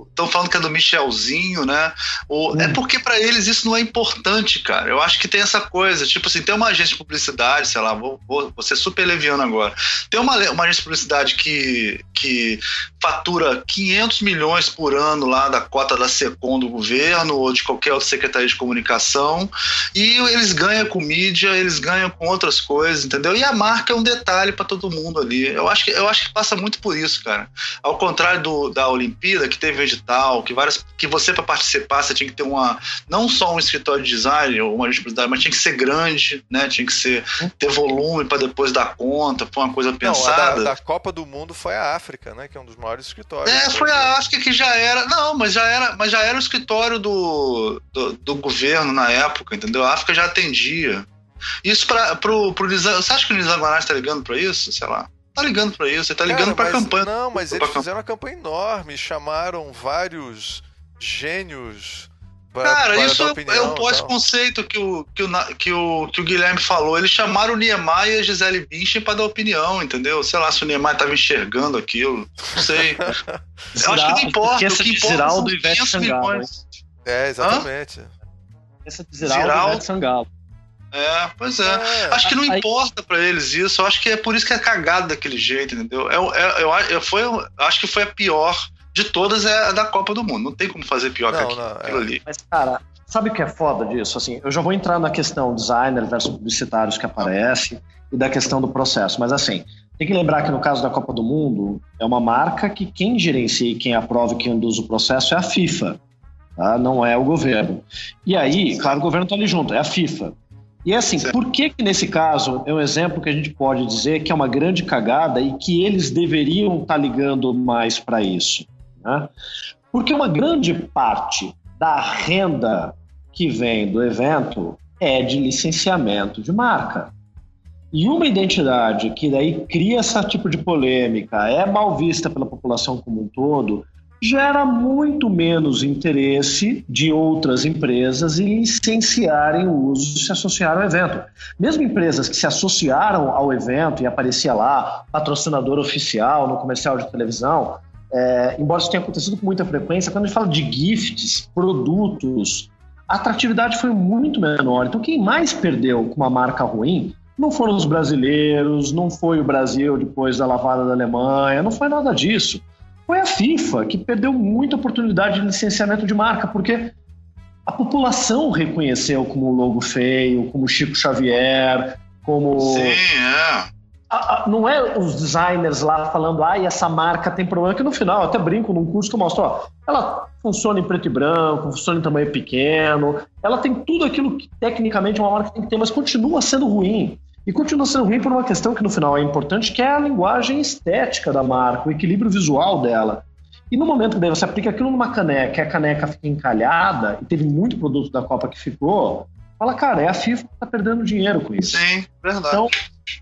Estão falando que é do Michelzinho, né? Ou, hum. É porque para eles isso não é importante, cara. Eu acho que tem essa coisa. Tipo assim, tem uma agência de publicidade, sei lá, vou, vou, vou ser super leviano agora. Tem uma, uma agência de publicidade que, que fatura 500 milhões por ano lá da cota da SECOM do governo ou de qualquer outra secretaria de comunicação e eles ganham com mídia, eles ganham com outras coisas, entendeu? E a marca é um detalhe para todo mundo ali. Eu acho que eu acho que passa muito por isso, cara. Ao contrário do, da Olimpíada, que teve um edital, que várias que você para participar você tinha que ter uma não só um escritório de design ou uma disponibilidade, mas tinha que ser grande, né? Tinha que ser ter volume para depois dar conta, foi uma coisa pensada. Não, da, da, Copa do Mundo foi a África, né? Que é um dos maiores escritórios. É, foi a África que já era. Não, mas já era, mas já era o escritório do, do, do governo na época, entendeu? A África já atendia. Isso para pro, pro Nizam. Você acha que o Nizam Guanais tá ligando para isso? Sei lá. tá ligando pra isso, você tá ligando Cara, pra mas, campanha. Não, mas eles fizeram uma campanha enorme, chamaram vários gênios Cara, isso é, é o pós-conceito que o, que, o, que, o, que o Guilherme falou. Eles chamaram o Niemeyer e a Gisele Bündchen para dar opinião, entendeu? Sei lá se o Niemeyer estava enxergando aquilo. Não sei. Eu acho que não importa. O que importa são 500 milhões. É, exatamente. Essa de Ziraldo e Sangalo. É, pois é. é. Acho que não aí... importa para eles isso. Eu acho que é por isso que é cagado daquele jeito, entendeu? Eu, eu, eu, eu, foi, eu acho que foi a pior de todas é a da Copa do Mundo. Não tem como fazer pior não, que aquilo, não, aquilo é. ali. Mas, cara, sabe o que é foda disso? Assim, eu já vou entrar na questão designer versus publicitários que aparece e da questão do processo. Mas assim, tem que lembrar que no caso da Copa do Mundo, é uma marca que quem gerencia e quem aprova e quem induz o processo é a FIFA, tá? não é o governo. E aí, claro, o governo está ali junto, é a FIFA. E assim, por que que nesse caso é um exemplo que a gente pode dizer que é uma grande cagada e que eles deveriam estar tá ligando mais para isso? Né? Porque uma grande parte da renda que vem do evento é de licenciamento de marca. E uma identidade que daí cria esse tipo de polêmica, é mal vista pela população como um todo, gera muito menos interesse de outras empresas em licenciarem o uso e se associar ao evento. Mesmo empresas que se associaram ao evento e aparecia lá patrocinador oficial no comercial de televisão, é, embora isso tenha acontecido com muita frequência, quando a gente fala de gifts, produtos, a atratividade foi muito menor. Então, quem mais perdeu com uma marca ruim não foram os brasileiros, não foi o Brasil depois da lavada da Alemanha, não foi nada disso. Foi a FIFA que perdeu muita oportunidade de licenciamento de marca, porque a população reconheceu como logo feio, como Chico Xavier, como. Sim, é não é os designers lá falando, ah, essa marca tem problema, que no final, até brinco num curso que eu mostro, ó, ela funciona em preto e branco, funciona em tamanho pequeno, ela tem tudo aquilo que tecnicamente uma marca tem que ter, mas continua sendo ruim. E continua sendo ruim por uma questão que no final é importante, que é a linguagem estética da marca, o equilíbrio visual dela. E no momento que você aplica aquilo numa caneca, e a caneca fica encalhada, e teve muito produto da Copa que ficou, fala, cara, é a FIFA que está perdendo dinheiro com isso. Sim, verdade. Então,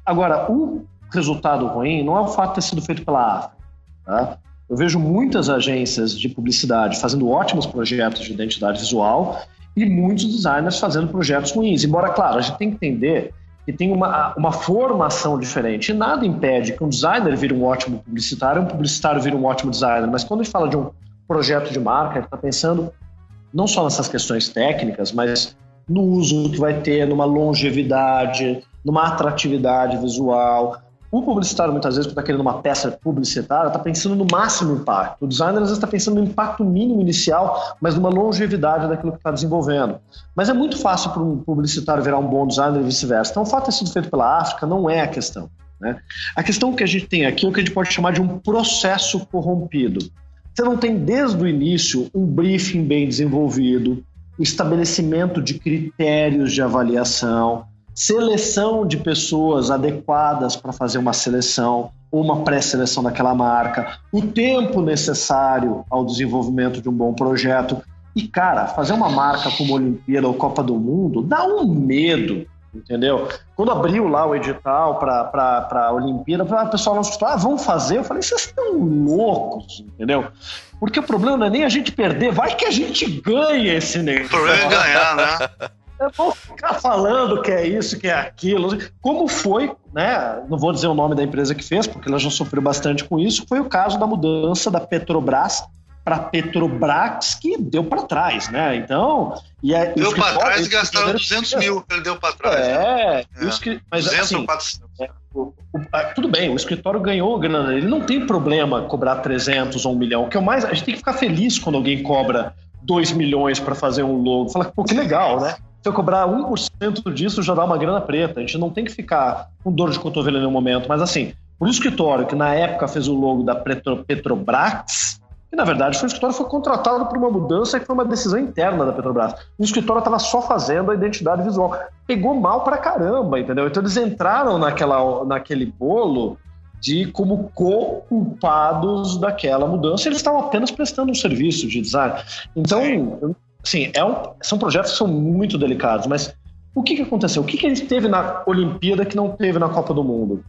Agora, o resultado ruim não é o fato de ter sido feito pela África. Tá? Eu vejo muitas agências de publicidade fazendo ótimos projetos de identidade visual e muitos designers fazendo projetos ruins. Embora, claro, a gente tem que entender que tem uma, uma formação diferente. E nada impede que um designer vire um ótimo publicitário, um publicitário vire um ótimo designer. Mas quando a gente fala de um projeto de marca, ele está pensando não só nessas questões técnicas, mas no uso que vai ter, numa longevidade, numa atratividade visual. O publicitário, muitas vezes, quando está querendo uma peça publicitária, está pensando no máximo impacto. O designer, às vezes, está pensando no impacto mínimo inicial, mas numa longevidade daquilo que está desenvolvendo. Mas é muito fácil para um publicitário virar um bom designer e vice-versa. Então, o fato de ter sido feito pela África não é a questão. Né? A questão que a gente tem aqui é o que a gente pode chamar de um processo corrompido. Você não tem, desde o início, um briefing bem desenvolvido, o estabelecimento de critérios de avaliação, seleção de pessoas adequadas para fazer uma seleção ou uma pré-seleção daquela marca, o tempo necessário ao desenvolvimento de um bom projeto. E, cara, fazer uma marca como Olimpíada ou Copa do Mundo dá um medo, entendeu? Quando abriu lá o edital para a Olimpíada, o pessoal não escutou, ah, vamos fazer. Eu falei, vocês estão loucos, entendeu? Porque o problema não é nem a gente perder, vai que a gente ganha esse negócio. O problema é ganhar, né? Eu vou ficar falando que é isso, que é aquilo. Como foi, né? Não vou dizer o nome da empresa que fez, porque ela já sofreu bastante com isso. Foi o caso da mudança da Petrobras para Petrobras que deu para trás, né? Então, e é, deu para trás e gastaram 200 mil que ele deu para trás. É, né? é. Que, mas 200 assim, ou 400. É, o, o, tudo bem, o escritório ganhou grana, ele não tem problema cobrar 300 ou 1 milhão. O que é mais, a gente tem que ficar feliz quando alguém cobra 2 milhões para fazer um logo. Fala, pô, que legal, né? Se eu cobrar 1% disso, já dá uma grana preta. A gente não tem que ficar com dor de cotovelo em nenhum momento. Mas assim, o escritório que na época fez o logo da Petro, Petrobras, que na verdade foi o escritório foi contratado por uma mudança que foi uma decisão interna da Petrobras. O escritório estava só fazendo a identidade visual. Pegou mal pra caramba, entendeu? Então eles entraram naquela, naquele bolo de como co-culpados daquela mudança, eles estavam apenas prestando um serviço de design. Então, sim, é um, são projetos que são muito delicados, mas o que, que aconteceu? O que, que a gente teve na Olimpíada que não teve na Copa do Mundo?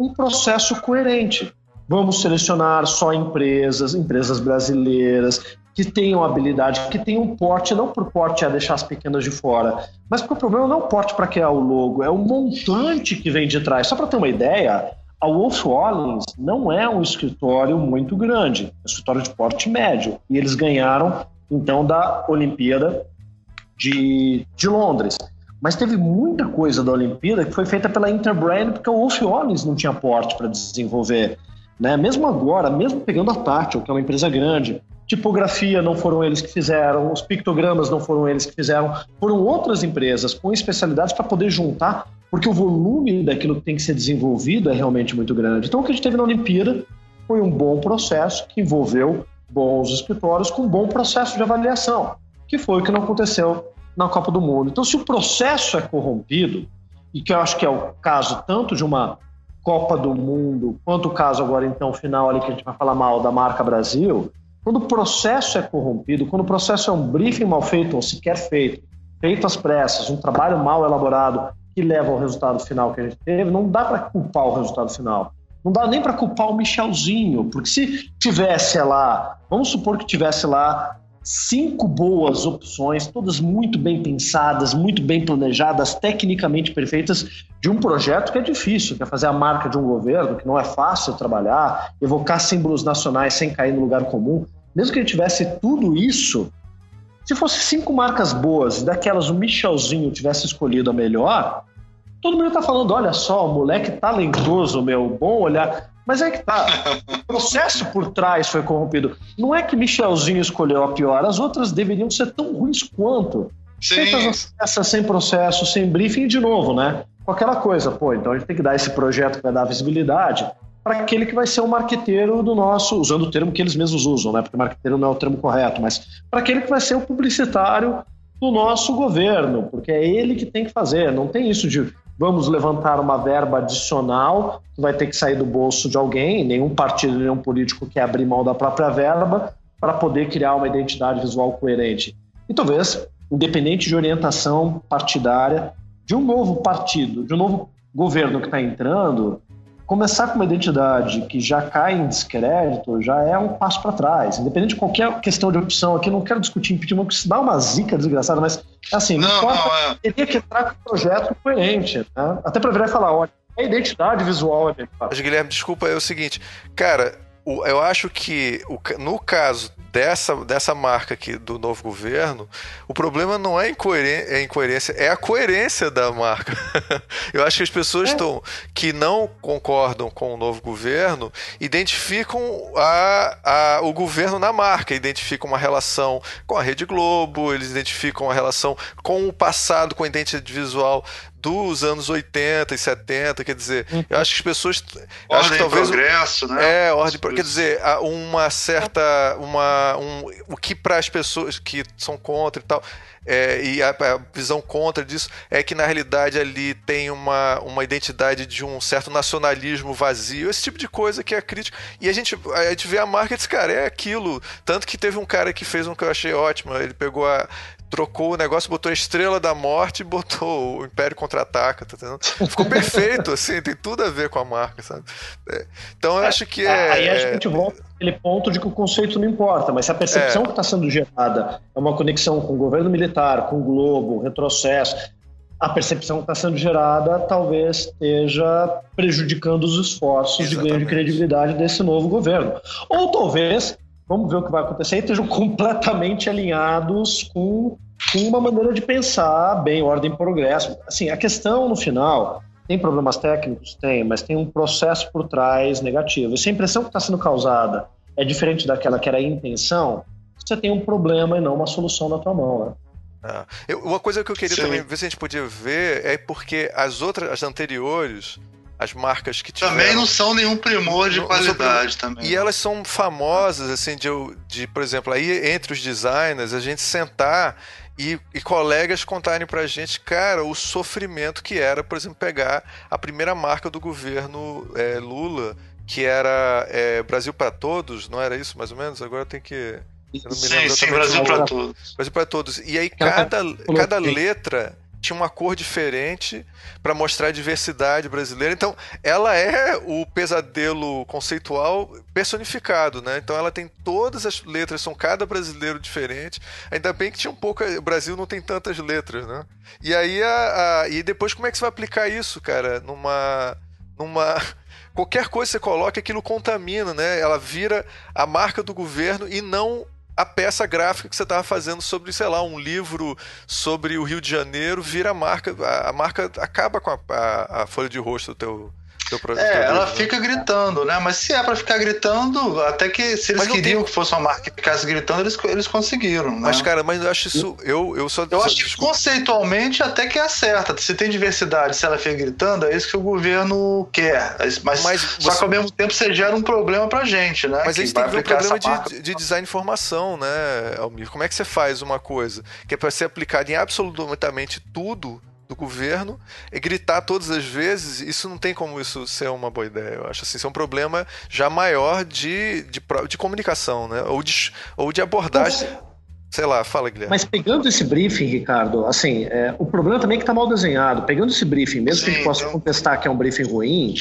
um processo coerente. Vamos selecionar só empresas, empresas brasileiras, que tenham habilidade, que tenham porte, não por porte a deixar as pequenas de fora, mas porque o problema não é o porte para criar o logo, é o montante que vem de trás. Só para ter uma ideia, a Wolf Hollins não é um escritório muito grande, é um escritório de porte médio, e eles ganharam, então, da Olimpíada de, de Londres. Mas teve muita coisa da Olimpíada que foi feita pela Interbrand, porque o Wolf Hollins não tinha porte para desenvolver. Né? Mesmo agora, mesmo pegando a Tátil, que é uma empresa grande, tipografia não foram eles que fizeram, os pictogramas não foram eles que fizeram, foram outras empresas com especialidades para poder juntar, porque o volume daquilo que tem que ser desenvolvido é realmente muito grande. Então, o que a gente teve na Olimpíada foi um bom processo que envolveu bons escritórios com um bom processo de avaliação, que foi o que não aconteceu na Copa do Mundo. Então, se o processo é corrompido, e que eu acho que é o caso tanto de uma Copa do Mundo, quanto o caso agora, então, final ali que a gente vai falar mal da marca Brasil, quando o processo é corrompido, quando o processo é um briefing mal feito ou sequer feito, feito às pressas, um trabalho mal elaborado que leva ao resultado final que a gente teve, não dá para culpar o resultado final. Não dá nem para culpar o Michelzinho, porque se tivesse lá, vamos supor que tivesse lá cinco boas opções, todas muito bem pensadas, muito bem planejadas, tecnicamente perfeitas, de um projeto que é difícil, que é fazer a marca de um governo, que não é fácil trabalhar, evocar símbolos nacionais sem cair no lugar comum. Mesmo que ele tivesse tudo isso, se fosse cinco marcas boas e daquelas o Michelzinho tivesse escolhido a melhor, todo mundo está falando: olha só, o moleque talentoso, meu, bom olhar. Mas é que tá. O processo por trás foi corrompido. Não é que Michelzinho escolheu a pior, as outras deveriam ser tão ruins quanto. Sim. Feitas essas sem processo, sem briefing, de novo, né? Com aquela coisa, pô, então a gente tem que dar esse projeto que vai dar visibilidade para aquele que vai ser o marqueteiro do nosso, usando o termo que eles mesmos usam, né? Porque marqueteiro não é o termo correto, mas para aquele que vai ser o publicitário do nosso governo, porque é ele que tem que fazer. Não tem isso de vamos levantar uma verba adicional que vai ter que sair do bolso de alguém, nenhum partido, nenhum político quer abrir mão da própria verba para poder criar uma identidade visual coerente. E talvez, independente de orientação partidária, de um novo partido, de um novo governo que está entrando, começar com uma identidade que já cai em descrédito já é um passo para trás. Independente de qualquer questão de opção aqui, não quero discutir impeachment, porque isso dá uma zica desgraçada, mas assim, não, importa, não, é. teria que entrar com um projeto coerente. Né? Até para virar e falar, olha, a identidade visual é melhor. Mas, Guilherme, desculpa, é o seguinte, cara, eu acho que no caso dessa, dessa marca aqui do novo governo, o problema não é incoerência, é incoerência, é a coerência da marca. Eu acho que as pessoas é. Que não concordam com o novo governo identificam a, a, o governo na marca, identificam uma relação com a Rede Globo, eles identificam uma relação com o passado, com a identidade visual dos anos 80 e 70, quer dizer, eu uhum. acho que as pessoas ordem acho que talvez progresso, né? É, ordem, quer dizer, uma certa uma um, o que para as pessoas que são contra e tal, é, e a, a, visão contra disso é que na realidade ali tem uma, uma identidade de um certo nacionalismo vazio, esse tipo de coisa que é crítica. E a gente, a gente vê a marca e diz, cara, é aquilo. Tanto que teve um cara que fez um que eu achei ótimo, ele pegou a, trocou o negócio, botou a Estrela da Morte e botou o Império Contra-Ataca, tá entendendo? Ficou perfeito, assim, tem tudo a ver com a marca, sabe? É, então eu é, acho que é... Aí a gente volta aquele ponto de que o conceito não importa, mas se a percepção é. que está sendo gerada é uma conexão com o governo militar, com o Globo, retrocesso, a percepção que está sendo gerada talvez esteja prejudicando os esforços Exatamente. de ganho de credibilidade desse novo governo. Ou talvez vamos ver o que vai acontecer, e estejam completamente alinhados com, com uma maneira de pensar bem, ordem e progresso. Assim, a questão no final tem problemas técnicos? Tem, mas tem um processo por trás negativo. E se a impressão que está sendo causada é diferente daquela que era a intenção, você tem um problema e não uma solução na tua mão, né? Ah, eu, uma coisa que eu queria Sim. também ver se a gente podia ver é porque as outras, as anteriores, as marcas que tiveram. Também não são nenhum primor de não, qualidade não também. E elas são famosas, assim, de, de, por exemplo, aí entre os designers, a gente sentar e, e, colegas contarem pra gente, cara, o sofrimento que era, por exemplo, pegar a primeira marca do governo é, Lula, que era é, Brasil para Todos, não era isso mais ou menos? Agora tem que. sim, sim, Brasil para Todos. Brasil para Todos. E aí cada, cada letra tinha uma cor diferente para mostrar a diversidade brasileira. Então, ela é o pesadelo conceitual personificado, né? Então, ela tem todas as letras, são cada brasileiro diferente. Ainda bem que tinha um pouco. O Brasil não tem tantas letras, né? E aí, a, a, e depois, como é que você vai aplicar isso, cara? Numa. numa qualquer coisa que você coloca, aquilo contamina, né? Ela vira a marca do governo e não a peça gráfica que você estava fazendo sobre, sei lá, um livro sobre o Rio de Janeiro vira marca, a, a marca acaba com a, a, a, folha de rosto do teu, é, ela né? fica gritando, né? Mas se é para ficar gritando, até que se eles queriam tem... que fosse uma marca que ficasse gritando, eles, eles conseguiram. Né? Mas, cara, mas eu acho isso. Eu, eu só. Eu acho que conceitualmente até que é certa. Se tem diversidade, se ela fica gritando, é isso que o governo quer. Mas, mas só você... que ao mesmo tempo você gera um problema pra gente, né? Mas a gente tem que ver um problema de, de design de informação, né, Almir? Como é que você faz uma coisa que é para ser aplicada em absolutamente tudo? Do governo e gritar todas as vezes, isso não tem como isso ser uma boa ideia. Eu acho assim, isso é um problema já maior de, de, de comunicação, né? Ou de, ou de abordagem. Sei lá, fala, Guilherme. Mas pegando esse briefing, Ricardo, assim, é, o problema também é que está mal desenhado. Pegando esse briefing, mesmo Sim, que a gente possa então... contestar que é um briefing ruim,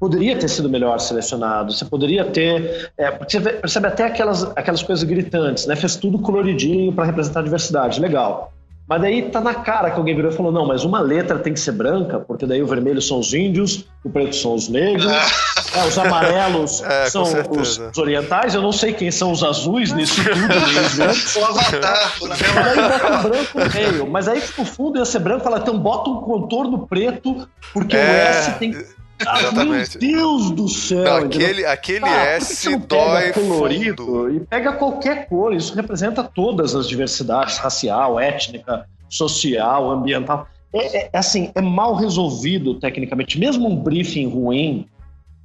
poderia ter sido melhor selecionado. Você poderia ter. É, você percebe até aquelas, aquelas coisas gritantes, né? Fez tudo coloridinho para representar a diversidade. Legal. Mas daí tá na cara que alguém virou e falou: não, mas uma letra tem que ser branca, porque daí o vermelho são os índios, o preto são os negros, é, os amarelos é, são os, os, orientais. Eu não sei quem são os azuis nisso tudo. o avatar. Mas aí bota um branco no meio. Mas aí no fundo ia ser branco, ela então bota um contorno preto, porque é... o S tem que Exatamente. Meu Deus do céu! Não, aquele aquele ah, S dói colorido fundo. e pega qualquer cor. Isso representa todas as diversidades racial, étnica, social, ambiental. É, é, assim, é mal resolvido tecnicamente. Mesmo um briefing ruim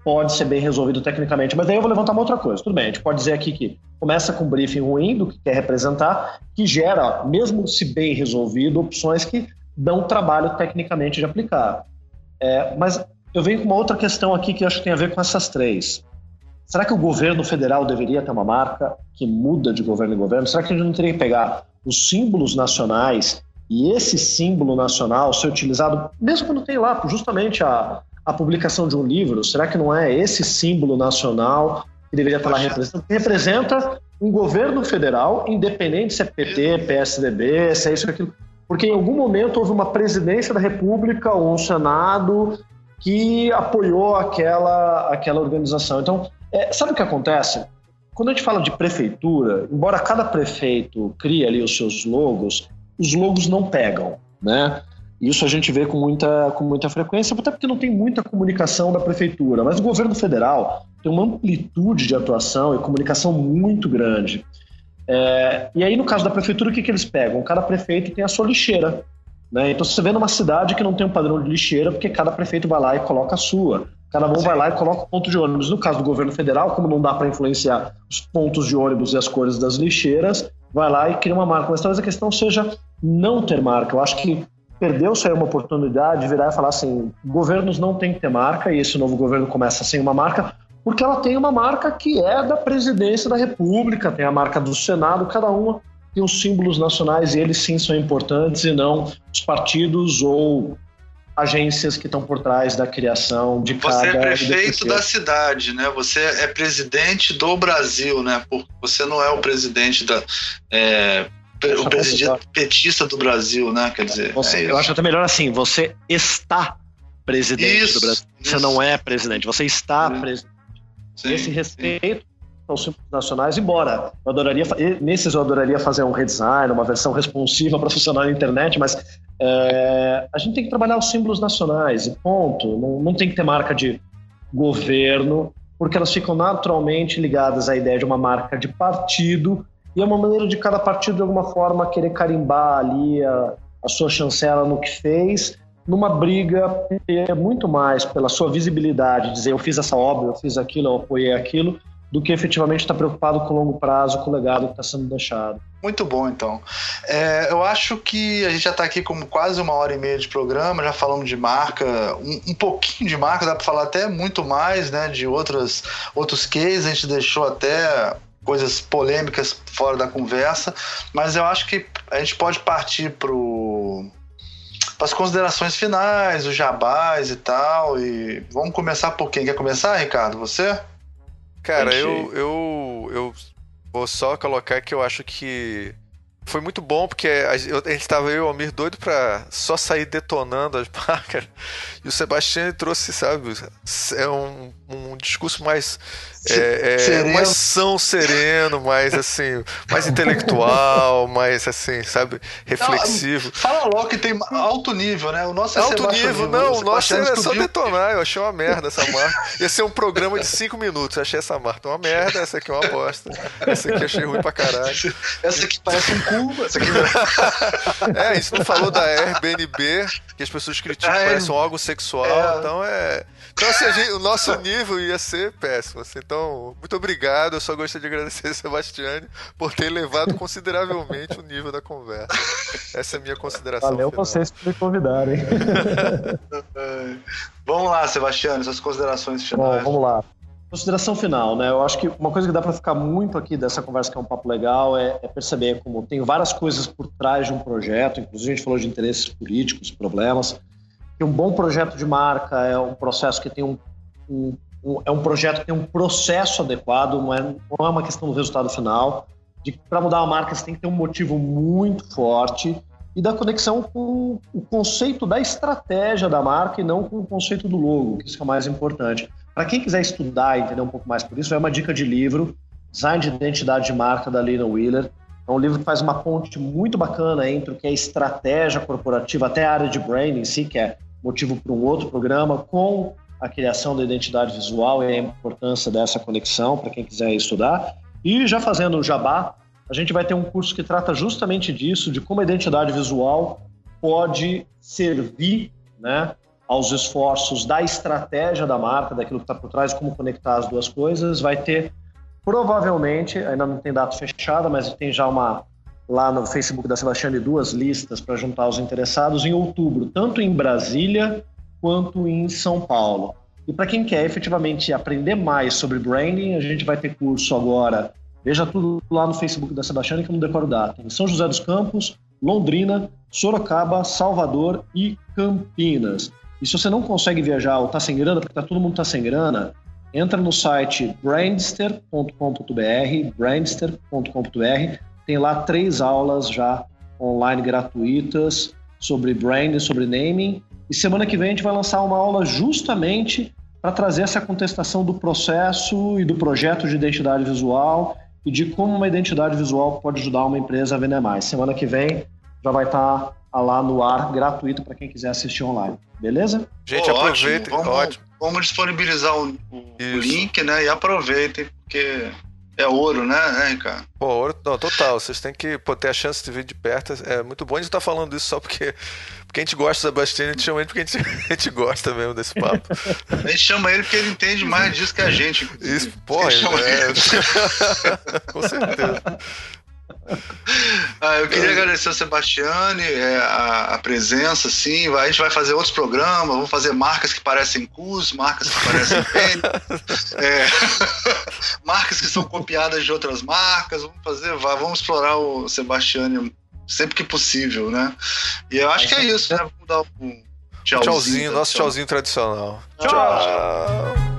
pode ser bem resolvido tecnicamente. Mas daí eu vou levantar uma outra coisa. Tudo bem, a gente pode dizer aqui que começa com um briefing ruim do que quer representar, que gera, mesmo se bem resolvido, opções que dão trabalho tecnicamente de aplicar. É, mas eu venho com uma outra questão aqui que eu acho que tem a ver com essas três. Será que o governo federal deveria ter uma marca que muda de governo em governo? Será que a gente não teria que pegar os símbolos nacionais e esse símbolo nacional ser utilizado, mesmo quando tem lá justamente a, a publicação de um livro? Será que não é esse símbolo nacional que deveria estar lá representando? Representa um governo federal, independente se é PT, PSDB, se é isso ou aquilo. Porque em algum momento houve uma presidência da República ou um Senado que apoiou aquela, aquela organização. Então, é, sabe o que acontece? Quando a gente fala de prefeitura, embora cada prefeito crie ali os seus logos, os logos não pegam, né? Isso a gente vê com muita, com muita frequência, até porque não tem muita comunicação da prefeitura. Mas o governo federal tem uma amplitude de atuação e comunicação muito grande. É, e aí, no caso da prefeitura, o que, que eles pegam? Cada prefeito tem a sua lixeira. Né? Então você vê numa cidade que não tem um padrão de lixeira, porque cada prefeito vai lá e coloca a sua. Cada um Sim. vai lá e coloca o ponto de ônibus. No caso do governo federal, como não dá para influenciar os pontos de ônibus e as cores das lixeiras, vai lá e cria uma marca. Mas talvez a questão seja não ter marca. Eu acho que perdeu-se aí uma oportunidade de virar e falar assim: governos não têm que ter marca, e esse novo governo começa sem uma marca, porque ela tem uma marca que é da presidência da República, tem a marca do Senado, cada uma tem os símbolos nacionais e eles sim são importantes e não os partidos ou agências que estão por trás da criação de cada... Você é prefeito da cidade, né? Você é presidente do Brasil, né? Você não é o presidente da... É, o presidente petista do Brasil, né? Quer dizer, você, é eu acho até melhor assim, você está presidente isso, do Brasil. Você isso. não é presidente, você está presidente. Sim, Esse respeito sim aos símbolos nacionais, embora eu adoraria, nesses eu adoraria fazer um redesign, uma versão responsiva para funcionar na internet, mas é, a gente tem que trabalhar os símbolos nacionais, e ponto. Não, não tem que ter marca de governo, porque elas ficam naturalmente ligadas à ideia de uma marca de partido, e é uma maneira de cada partido, de alguma forma, querer carimbar ali a, a sua chancela no que fez, numa briga muito mais pela sua visibilidade, dizer eu fiz essa obra, eu fiz aquilo, eu apoiei aquilo, do que efetivamente estar tá preocupado com o longo prazo, com o legado que está sendo deixado. Muito bom, então. É, eu acho que a gente já está aqui com quase uma hora e meia de programa, já falamos de marca, um, um pouquinho de marca, dá para falar até muito mais, né, de outras, outros cases, a gente deixou até coisas polêmicas fora da conversa, mas eu acho que a gente pode partir para as considerações finais, os jabás e tal. E vamos começar por quem? Quer começar, Ricardo? Você? Cara, eu, eu, eu vou só colocar que eu acho que foi muito bom, porque a, gente estava eu e o Almir doido pra só sair detonando as marcas. E o Sebastião trouxe, sabe, é um, um discurso mais é, é, mais são sereno, mais assim, mais intelectual, mais assim, sabe, reflexivo. Não, fala logo que tem alto nível, né? O nosso é alto nível, não, o nosso é só detonar. Eu achei uma merda essa marca. Ia ser um programa de 5 minutos. Eu achei essa marca uma merda, essa aqui é uma bosta. Essa aqui eu achei ruim pra caralho. Essa aqui parece um cu, essa aqui É, isso não falou da Airbnb, que as pessoas criticam, é, parece um órgão sexual, é... então é. Então, assim, gente, o nosso nível ia ser péssimo. Assim, então, muito obrigado. Eu só gostaria de agradecer a Sebastiane por ter elevado consideravelmente o nível da conversa. Essa é a minha consideração. Valeu final. vocês por me convidarem. vamos lá, Sebastiane, suas considerações finais. Bom, vamos lá. Consideração final, né? Eu acho que uma coisa que dá para ficar muito aqui dessa conversa, que é um papo legal, é, é, perceber como tem várias coisas por trás de um projeto, inclusive a gente falou de interesses políticos, problemas, que um bom projeto de marca é um processo que tem um, um, é um projeto que tem um processo adequado, não é, não é uma questão do resultado final. De para mudar a marca você tem que ter um motivo muito forte e da conexão com o conceito da estratégia da marca e não com o conceito do logo, que isso é o mais importante. Para quem quiser estudar e entender um pouco mais por isso, é uma dica de livro, Design de Identidade de Marca, da Lina Wheeler. É um livro que faz uma ponte muito bacana entre o que é estratégia corporativa, até a área de branding em si, que é motivo para um outro programa, com a criação da identidade visual e a importância dessa conexão para quem quiser estudar. E já fazendo o jabá, a gente vai ter um curso que trata justamente disso, de como a identidade visual pode servir né, aos esforços da estratégia da marca, daquilo que está por trás, como conectar as duas coisas. Vai ter, provavelmente, ainda não tem data fechada, mas tem já uma lá no Facebook da Sebastiane duas listas para juntar os interessados em outubro, tanto em Brasília quanto em São Paulo. E para quem quer efetivamente aprender mais sobre branding, a gente vai ter curso agora. Veja tudo lá no Facebook da Sebastiane que eu não decoro data. Em São José dos Campos, Londrina, Sorocaba, Salvador e Campinas. E se você não consegue viajar ou está sem grana, porque tá, todo mundo está sem grana, entra no site brandster.com.br, brandster.com.br, tem lá três aulas já online gratuitas sobre branding, sobre naming. E semana que vem a gente vai lançar uma aula justamente para trazer essa contestação do processo e do projeto de identidade visual e de como uma identidade visual pode ajudar uma empresa a vender mais. Semana que vem já vai estar tá lá no ar gratuito para quem quiser assistir online. Beleza? Gente, oh, aproveita. Vamos, ótimo. vamos disponibilizar o, o link, né? E aproveitem, porque é ouro, né, né Ricardo? Pô, ouro, não, total. Vocês têm que pô, ter a chance de ver de perto. É muito bom a gente estar tá falando isso só porque, porque a gente gosta da Sebastião, a gente chama ele porque a gente, a gente gosta mesmo desse papo. A gente chama ele porque ele entende mais disso que a gente. Isso, pô, é... Com certeza. Ah, eu queria agradecer ao Sebastiane é, a, a, presença, sim. A gente vai fazer outros programas, vamos fazer marcas que parecem cus, marcas que parecem pênis, é, marcas que são copiadas de outras marcas. Vamos fazer, vamos explorar o Sebastiane sempre que possível, né? E eu acho que é isso, né? Vamos dar um tchauzinho. Tchauzinho, nosso tchauzinho tradicional. Tchau. tchau.